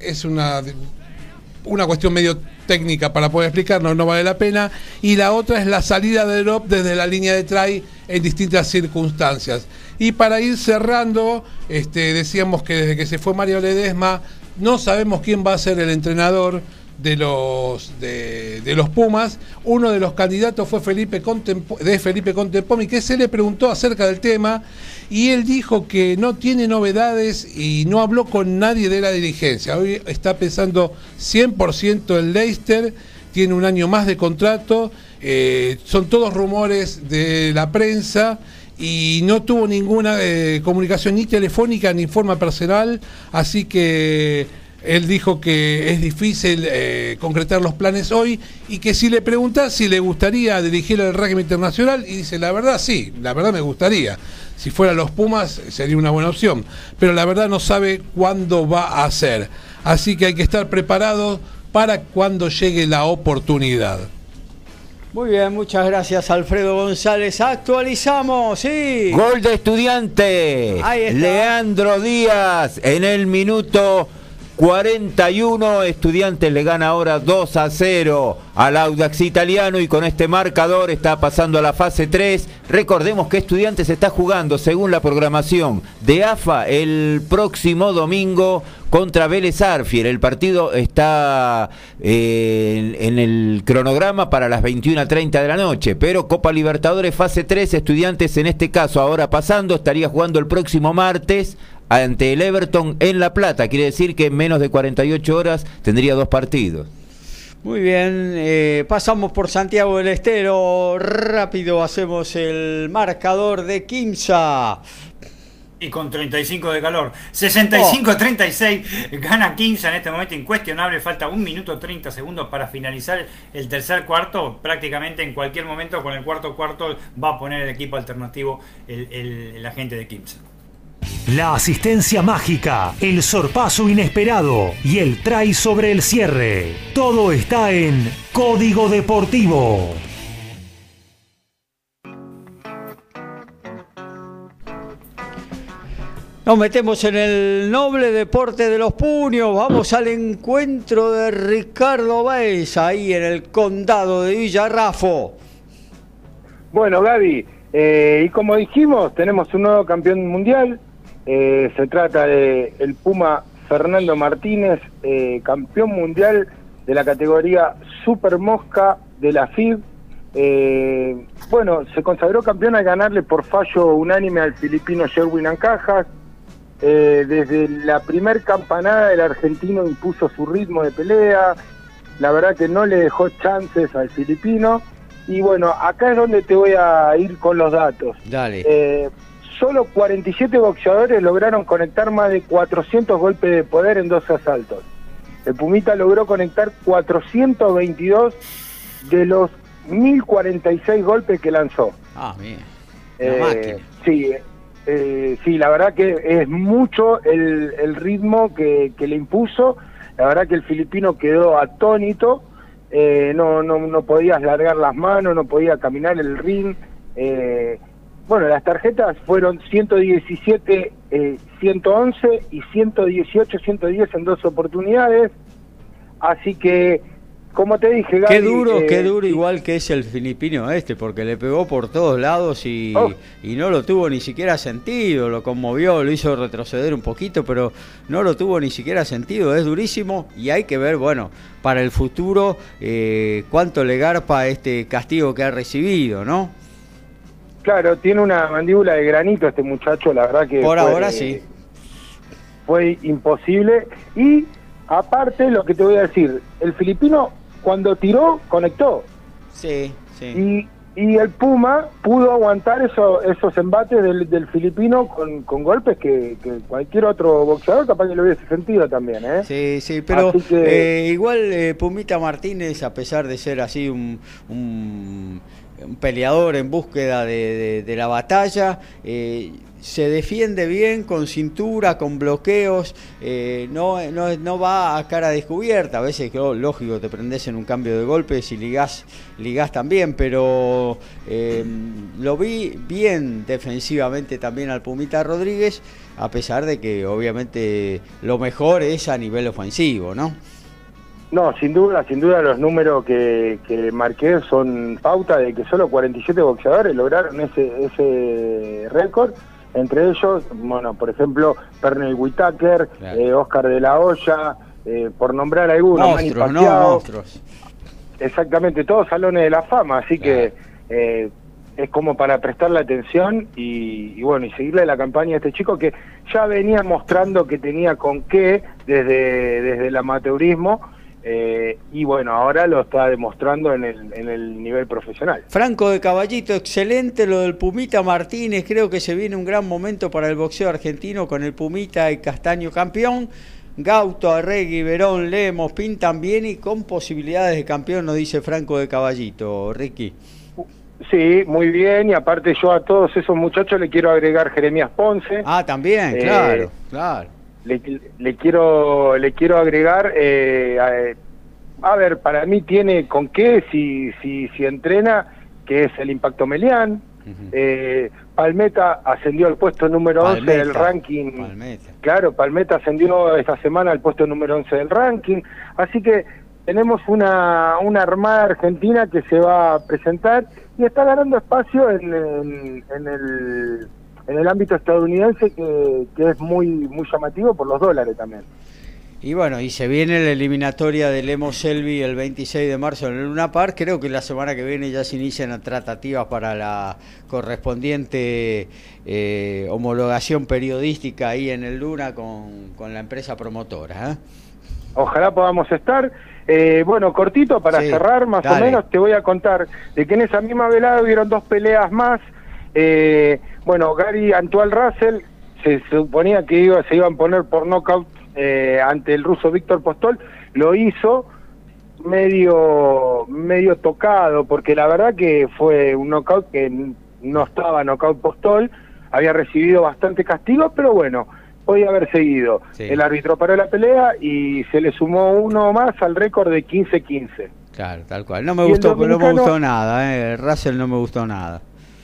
Es una una cuestión medio técnica para poder explicarlo, no vale la pena. Y la otra es la salida de drop desde la línea de try en distintas circunstancias. Y para ir cerrando, este, decíamos que desde que se fue Mario Ledesma, no sabemos quién va a ser el entrenador de los, de, los Pumas. Uno de los candidatos fue Felipe de Felipe Contempomi, que se le preguntó acerca del tema y él dijo que no tiene novedades y no habló con nadie de la dirigencia. Hoy está pensando 100% en Leicester, tiene un año más de contrato, eh, son todos rumores de la prensa y no tuvo ninguna eh, comunicación ni telefónica ni forma personal, así que él dijo que es difícil eh, concretar los planes hoy y que si le preguntas si le gustaría dirigir el régimen internacional, y dice, la verdad sí, la verdad me gustaría. Si fuera los Pumas sería una buena opción, pero la verdad no sabe cuándo va a ser. Así que hay que estar preparado para cuando llegue la oportunidad. Muy bien, muchas gracias Alfredo González. Actualizamos, sí. Gol de estudiante. Leandro Díaz en el minuto 41 Estudiantes le gana ahora 2 a 0 al Audax italiano y con este marcador está pasando a la fase 3. Recordemos que Estudiantes está jugando según la programación de AFA el próximo domingo contra Vélez Arfier. El partido está eh, en, el cronograma para las 21.30 de la noche, pero Copa Libertadores fase 3, Estudiantes en este caso ahora pasando, estaría jugando el próximo martes ante el Everton en La Plata. Quiere decir que en menos de 48 horas tendría dos partidos. Muy bien, eh, pasamos por Santiago del Estero. Rápido hacemos el marcador de Quimsa. Y con 35 de calor. 65-36 gana Quimsa en este momento incuestionable. Falta un minuto 30 segundos para finalizar el tercer cuarto. Prácticamente en cualquier momento con el cuarto cuarto va a poner el equipo alternativo el, el agente de Quimsa. La asistencia mágica, el sorpaso inesperado y el try sobre el cierre. Todo está en Código Deportivo. Nos metemos en el noble deporte de los puños. Vamos al encuentro de Ricardo Baez ahí en el condado de Villarrafo. Bueno, Gaby, eh, y como dijimos, tenemos un nuevo campeón mundial, eh, se trata de el Puma Fernando Martínez, eh, campeón mundial de la categoría Super Mosca de la FIB. Eh, bueno, se consagró campeón al ganarle por fallo unánime al filipino Sherwin Ancajas. Desde la primer campanada el argentino impuso su ritmo de pelea. La verdad que no le dejó chances al filipino. Y bueno, acá es donde te voy a ir con los datos. Dale. Solo 47 boxeadores lograron conectar más de 400 golpes de poder en dos asaltos. El Pumita logró conectar 422 de los 1046 golpes que lanzó. Ah, bien. Eh, sí, eh, sí, la verdad que es mucho el, el ritmo que, que le impuso. La verdad que el filipino quedó atónito. eh, no, no, no podías largar las manos, no podía caminar el ring. eh, bueno, las tarjetas fueron 117, eh, 111 y 118, 110 en dos oportunidades. Así que, como te dije, Qué Gaby, duro, eh, qué duro sí, igual que es el filipino este, porque le pegó por todos lados y, Oh. y no lo tuvo ni siquiera sentido, lo conmovió, lo hizo retroceder un poquito, pero no lo tuvo ni siquiera sentido, es durísimo y hay que ver, bueno, para el futuro eh, cuánto le garpa este castigo que ha recibido, ¿no? Claro, tiene una mandíbula de granito este muchacho, la verdad que... Por fue- ahora sí. Fue imposible. Y aparte, lo que te voy a decir, el filipino cuando tiró, conectó. Sí, sí. Y, y el Puma pudo aguantar eso, esos embates del, del filipino con, con golpes que, que cualquier otro boxeador capaz que lo hubiese sentido también, ¿eh? Sí, sí, pero que- eh, igual eh, Pumita Martínez, a pesar de ser así un, un- un peleador en búsqueda de, la batalla, eh, se defiende bien con cintura, con bloqueos, eh, no, no, no va a cara descubierta, a veces, lógico, te prendes en un cambio de golpes y ligás, ligás también, pero eh, lo vi bien defensivamente también al Pumita Rodríguez, a pesar de que obviamente lo mejor es a nivel ofensivo, ¿no? No, sin duda, sin duda los números que, que marqué son pauta de que solo 47 boxeadores lograron ese, ese récord. Entre ellos, bueno, por ejemplo, Pernell Whitaker, Claro. eh, Oscar de la Hoya, eh, por nombrar algunos, Monstruos, ¿no? Monstruos. Exactamente, todos salones de la fama, así Claro. que eh, es como para prestarle atención y, y bueno, y seguirle la campaña a este chico que ya venía mostrando que tenía con qué desde, desde el amateurismo eh, y bueno, ahora lo está demostrando en el, en el nivel profesional. Franco de Caballito, excelente lo del Pumita Martínez, creo que se viene un gran momento para el boxeo argentino con el Pumita y Castaño campeón. Gauto, Arregui, Verón, Lemos pintan bien y con posibilidades de campeón, nos dice Franco de Caballito, Ricky. Sí, muy bien, y aparte yo a todos esos muchachos le quiero agregar Jeremías Ponce. Ah, también, Eh, claro, claro. Le, le quiero le quiero agregar eh, a, a ver para mí tiene con qué si si si entrena que es el impacto Melián. Eh, Palmeta ascendió al puesto número 11 del Palmeta, ranking. Palmeta. claro Palmeta ascendió esta semana al puesto número 11 del ranking. Así que tenemos una, una armada argentina que se va a presentar y está ganando espacio en, en- en el en el ámbito estadounidense que, que es muy muy llamativo por los dólares también. Y bueno, y se viene la eliminatoria del Lemos Selvi el 26 de marzo en el Luna Park. Creo que la semana que viene ya se inician las tratativas para la correspondiente eh, homologación periodística ahí en el Luna con, con la empresa promotora. ¿eh? Ojalá podamos estar. Eh, bueno, cortito para Sí, cerrar, más dale. o menos, te voy a contar de que en esa misma velada hubieron dos peleas más. Eh, bueno, Gary Antoine Russell se suponía que iba, se iban a poner por knockout eh, ante el ruso Víctor Postol, lo hizo medio medio tocado, porque la verdad que fue un knockout que no estaba knockout Postol, había recibido bastante castigo, pero bueno, podía haber seguido. Sí. El árbitro paró la pelea y se le sumó uno más al récord de 15-15. Claro, tal cual. No me Y gustó, pero no me gustó nada. ¿eh? Russell no me gustó nada.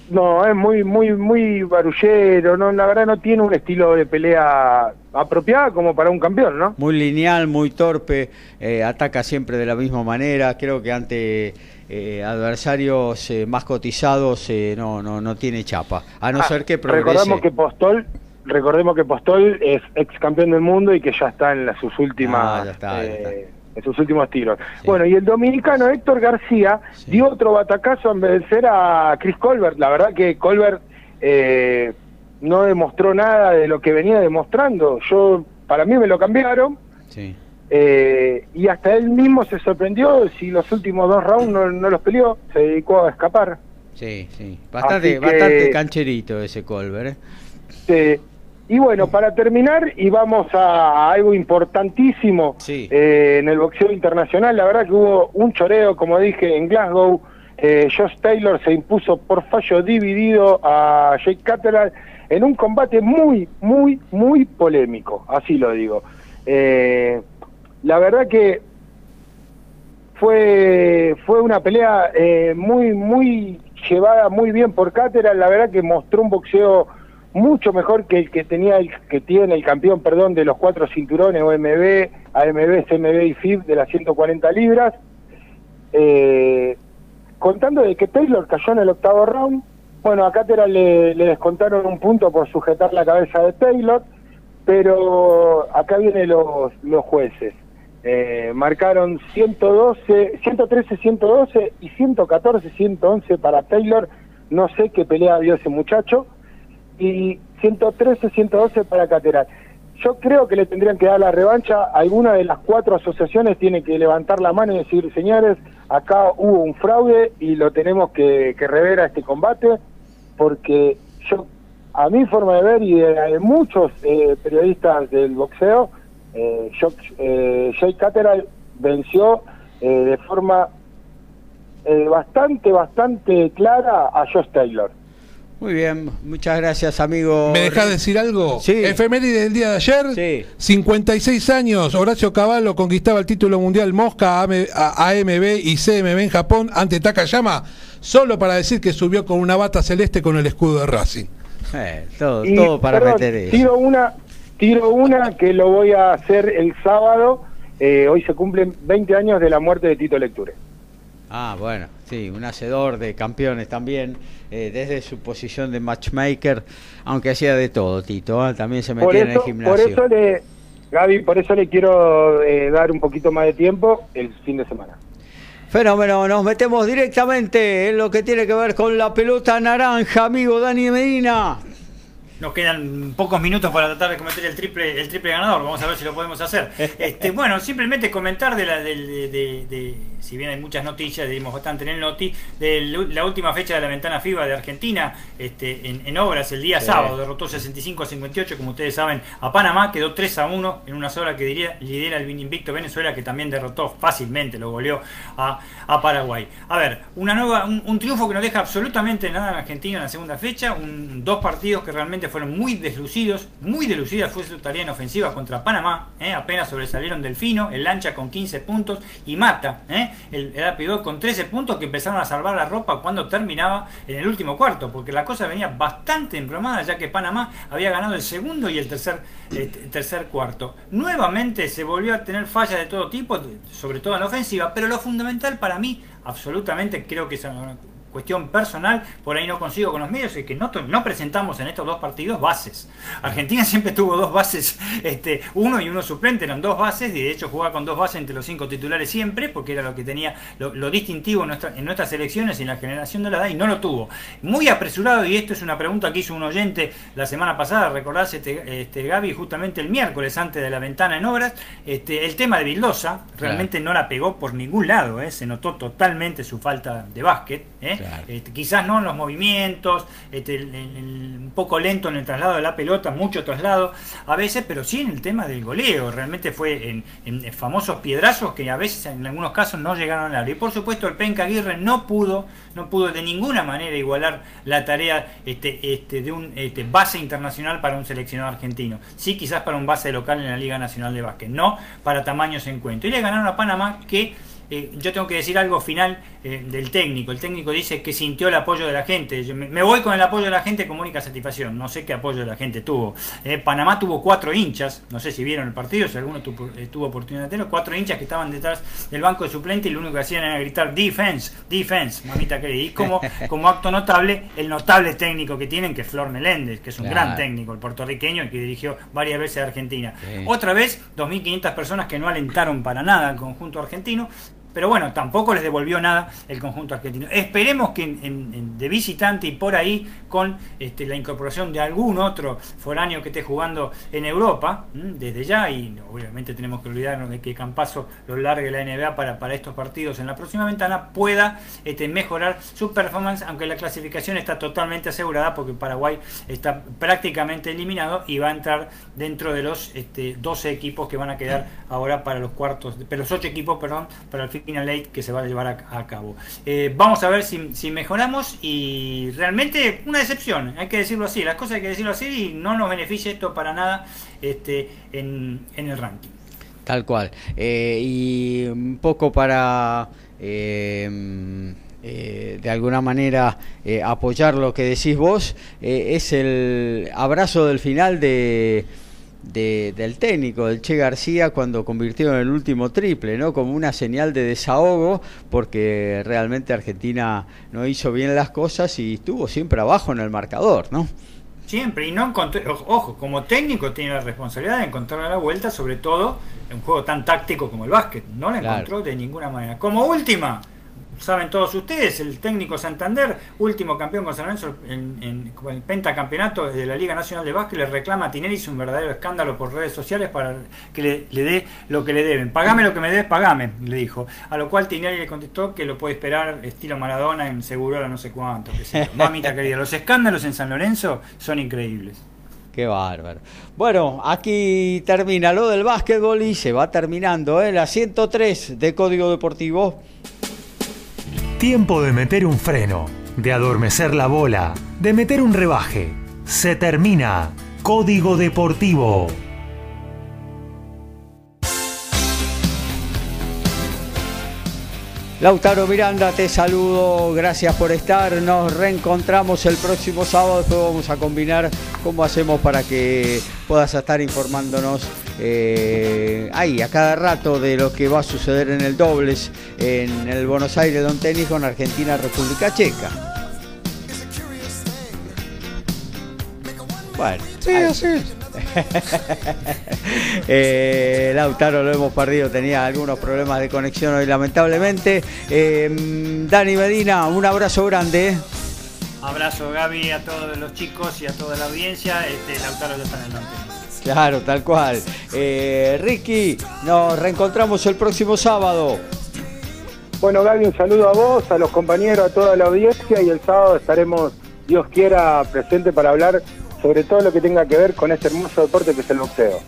No, es muy, muy, muy barullero, no, la verdad no tiene un estilo de pelea apropiada como para un campeón, ¿no? Muy lineal, muy torpe, eh, ataca siempre de la misma manera. Creo que ante eh, adversarios eh, más cotizados eh, no, no, no tiene chapa. A no Ah, ser que progrese. Recordemos que Postol, recordemos que Postol es ex campeón del mundo y que ya está en las, sus últimas Ah, ya está, ya eh, en sus últimos tiros. Bueno, y el dominicano Héctor García dio otro batacazo en vencer a Chris Colbert. La verdad que Colbert eh, no demostró nada de lo que venía demostrando. Yo, para mí me lo cambiaron. Eh, y hasta él mismo se sorprendió si los últimos dos rounds no, los peleó, se dedicó a escapar. Sí, sí, bastante, bastante cancherito ese Colbert. ¿eh? Y bueno, para terminar, y vamos a, algo importantísimo eh, en el boxeo internacional, la verdad que hubo un choreo, como dije, en Glasgow. Eh, Josh Taylor se impuso por fallo dividido a Jake Catterall en un combate muy, muy, muy polémico, así lo digo. Eh, la verdad que fue, fue una pelea eh, muy, muy llevada muy bien por Catterall, la verdad que mostró un boxeo mucho mejor que el que tenía el que tiene el campeón, perdón, de los cuatro cinturones OMB, AMB, CMB y FIB de las 140 libras. Eh, contando de que Taylor cayó en el octavo round, bueno, a Catera le, descontaron un punto por sujetar la cabeza de Taylor, pero acá vienen los, los jueces. Eh, marcaron 112, 113, 112 y 114, 111 para Taylor. No sé qué pelea vio ese muchacho y 113, 112 para Cateral. Yo creo que le tendrían que dar la revancha. Alguna de las cuatro asociaciones tiene que levantar la mano y decir, señores, acá hubo un fraude y lo tenemos que, rever a este combate, porque yo, a mi forma de ver y de, muchos eh, periodistas del boxeo, eh, eh Jake Cateral venció eh, de forma bastante, bastante clara a Josh Taylor. Muy bien, muchas gracias, amigo. ¿Me dejas decir algo? Sí. Efeméride del día de ayer. Sí. 56 años, Horacio Cavallo conquistaba el título mundial Mosca, AMB y CMB en Japón ante Takayama, solo para decir que subió con una bata celeste con el escudo de Racing. Eh, todo, para meter eso. Tiro una, tiro una que lo voy a hacer el sábado. Eh, hoy se cumplen 20 años de la muerte de Tito Lecture. Ah, bueno, sí, un hacedor de campeones también, eh, desde su posición de matchmaker, aunque hacía de todo, Tito, ¿eh? también se metía en el gimnasio. Por eso le, Gaby, por eso le quiero eh, dar un poquito más de tiempo el fin de semana. Fenómeno, nos metemos directamente en lo que tiene que ver con la pelota naranja, amigo Dani Medina. Nos quedan pocos minutos para tratar de cometer el triple, el triple ganador. Vamos a ver si lo podemos hacer. (laughs) Este, bueno, simplemente comentar de la, de, si bien hay muchas noticias, dimos bastante en el noti, de la última fecha de la ventana FIBA de Argentina, este, en, obras el día sábado, derrotó 65 a 58, como ustedes saben, a Panamá, quedó 3 a 1 en una sola que diría, lidera el invicto Venezuela, que también derrotó fácilmente, lo goleó a, Paraguay. A ver, una nueva, un, triunfo que no deja absolutamente nada en Argentina en la segunda fecha, un, dos partidos que realmente fueron muy deslucidos, muy deslucidas fue su tarea en ofensiva contra Panamá, ¿eh? apenas sobresalieron Delfino, el Lancha con 15 puntos y Mata, ¿eh? el, el con 13 puntos que empezaron a salvar la ropa cuando terminaba en el último cuarto, porque la cosa venía bastante embromada ya que Panamá había ganado el segundo y el tercer, tercer cuarto. Nuevamente se volvió a tener fallas de todo tipo, sobre todo en ofensiva, pero lo fundamental para mí, absolutamente creo que es cuestión personal, por ahí no consigo con los medios, es que no, no presentamos en estos dos partidos bases. Argentina (laughs) siempre tuvo dos bases, este, uno y uno suplente, eran dos bases, y de hecho jugaba con dos bases entre los cinco titulares siempre, porque era lo que tenía lo, distintivo en, nuestra, en nuestras elecciones y en la generación de la edad, y no lo tuvo. Muy apresurado, y esto es una pregunta que hizo un oyente la semana pasada, recordás este, este Gaby, justamente el miércoles antes de la ventana en obras, este, el tema de Vildosa, realmente no la pegó por ningún lado, ¿eh? se notó totalmente su falta de básquet. ¿eh? Este, quizás no en los movimientos, este, un poco lento en el traslado de la pelota, mucho traslado a veces, pero sí en el tema del goleo. Realmente fue en, famosos piedrazos que a veces en algunos casos no llegaron a área. Y por supuesto el Penca Aguirre no pudo, no pudo de ninguna manera igualar la tarea este, este, de un este, base internacional para un seleccionado argentino. Sí quizás para un base local en la Liga Nacional de Básquet, no para tamaños en cuento. Y le ganaron a Panamá que eh, yo tengo que decir algo final eh, del técnico. El técnico dice que sintió el apoyo de la gente. Yo me, me voy con el apoyo de la gente como única satisfacción. No sé qué apoyo de la gente tuvo. Eh, Panamá tuvo cuatro hinchas, no sé si vieron el partido, si alguno tuvo, eh, tuvo oportunidad de tenerlo, cuatro hinchas que estaban detrás del banco de suplente y lo único que hacían era gritar defense, defense, mamita querida. Y como, (laughs) como acto notable, el notable técnico que tienen, que es Flor Meléndez, que es un Claro. gran técnico, el puertorriqueño, que dirigió varias veces a Argentina. Sí. Otra vez, 2.500 personas que no alentaron para nada al conjunto argentino. Pero bueno, tampoco les devolvió nada el conjunto argentino. Esperemos que de visitante y por ahí, con este, la incorporación de algún otro foráneo que esté jugando en Europa, desde ya, y obviamente tenemos que olvidarnos de que Campazo lo largue la NBA para, para estos partidos en la próxima ventana, pueda este, mejorar su performance, aunque la clasificación está totalmente asegurada porque Paraguay está prácticamente eliminado y va a entrar dentro de los este, 12 equipos que van a quedar ahora para los cuartos, pero los 8 equipos, perdón, para el Final Eight que se va a llevar a, cabo. Eh, vamos a ver si, mejoramos y realmente una decepción, hay que decirlo así, las cosas hay que decirlo así y no nos beneficia esto para nada este, en, el ranking. Tal cual. Eh, y un poco para, eh, de alguna manera, apoyar lo que decís vos, es el abrazo del final de, de- del técnico, del Che García, cuando convirtió en el último triple, ¿no? Como una señal de desahogo, porque realmente Argentina no hizo bien las cosas y estuvo siempre abajo en el marcador, ¿no? Siempre, y no encontró, ojo, ojo, como técnico tiene la responsabilidad de encontrar la vuelta, sobre todo en un juego tan táctico como el básquet. No la Claro. encontró de ninguna manera. Como última, saben todos ustedes, el técnico Santander, último campeón con San Lorenzo en, el pentacampeonato de la Liga Nacional de Básquet, le reclama a Tinelli un verdadero escándalo por redes sociales para que le, le dé lo que le deben. Pagame lo que me debes, pagame, le dijo. A lo cual Tinelli le contestó que lo puede esperar estilo Maradona en Segurola no sé cuánto. sé yo. (laughs) Mamita querida, los escándalos en San Lorenzo son increíbles. Qué bárbaro. Bueno, aquí termina lo del básquetbol y se va terminando, ¿eh? La 103 de Código Deportivo. Tiempo de meter un freno, de adormecer la bola, de meter un rebaje. Se termina. Código Deportivo. Lautaro Miranda, te saludo, gracias por estar. Nos reencontramos el próximo sábado. Después vamos a combinar cómo hacemos para que puedas estar informándonos eh, ahí a cada rato de lo que va a suceder en el dobles en el Buenos Aires Don Tenis con Argentina República Checa. Bueno, Sí, así es. (laughs) Eh, Lautaro lo hemos perdido, tenía algunos problemas de conexión hoy lamentablemente. Eh, Dani Medina, un abrazo grande. Abrazo Gaby a todos los chicos y a toda la audiencia. Este, Lautaro ya está en el norte. Claro, tal cual. Eh, Ricky, nos reencontramos el próximo sábado. Bueno, Gaby, un saludo a vos, a los compañeros, a toda la audiencia y el sábado estaremos, Dios quiera, presente para hablar sobre todo lo que tenga que ver con este hermoso deporte que es el boxeo.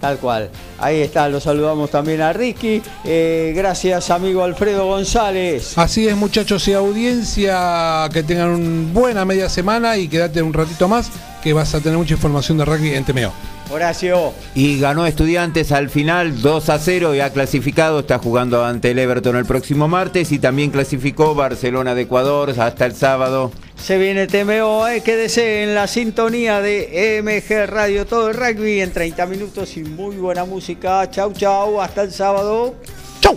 Tal cual. Ahí está, lo saludamos también a Ricky. Eh, gracias, amigo Alfredo González. Así es, muchachos y audiencia, que tengan una buena media semana y quédate un ratito más, que vas a tener mucha información de rugby en TMO. Horacio. Y ganó Estudiantes al final 2 a 0 y ha clasificado, está jugando ante el Everton el próximo martes y también clasificó Barcelona de Ecuador hasta el sábado. Se viene TMO, eh, quédese en la sintonía de MG Radio Todo el Rugby en 30 minutos y muy buena música. Chau, chau, hasta el sábado. ¡Chau!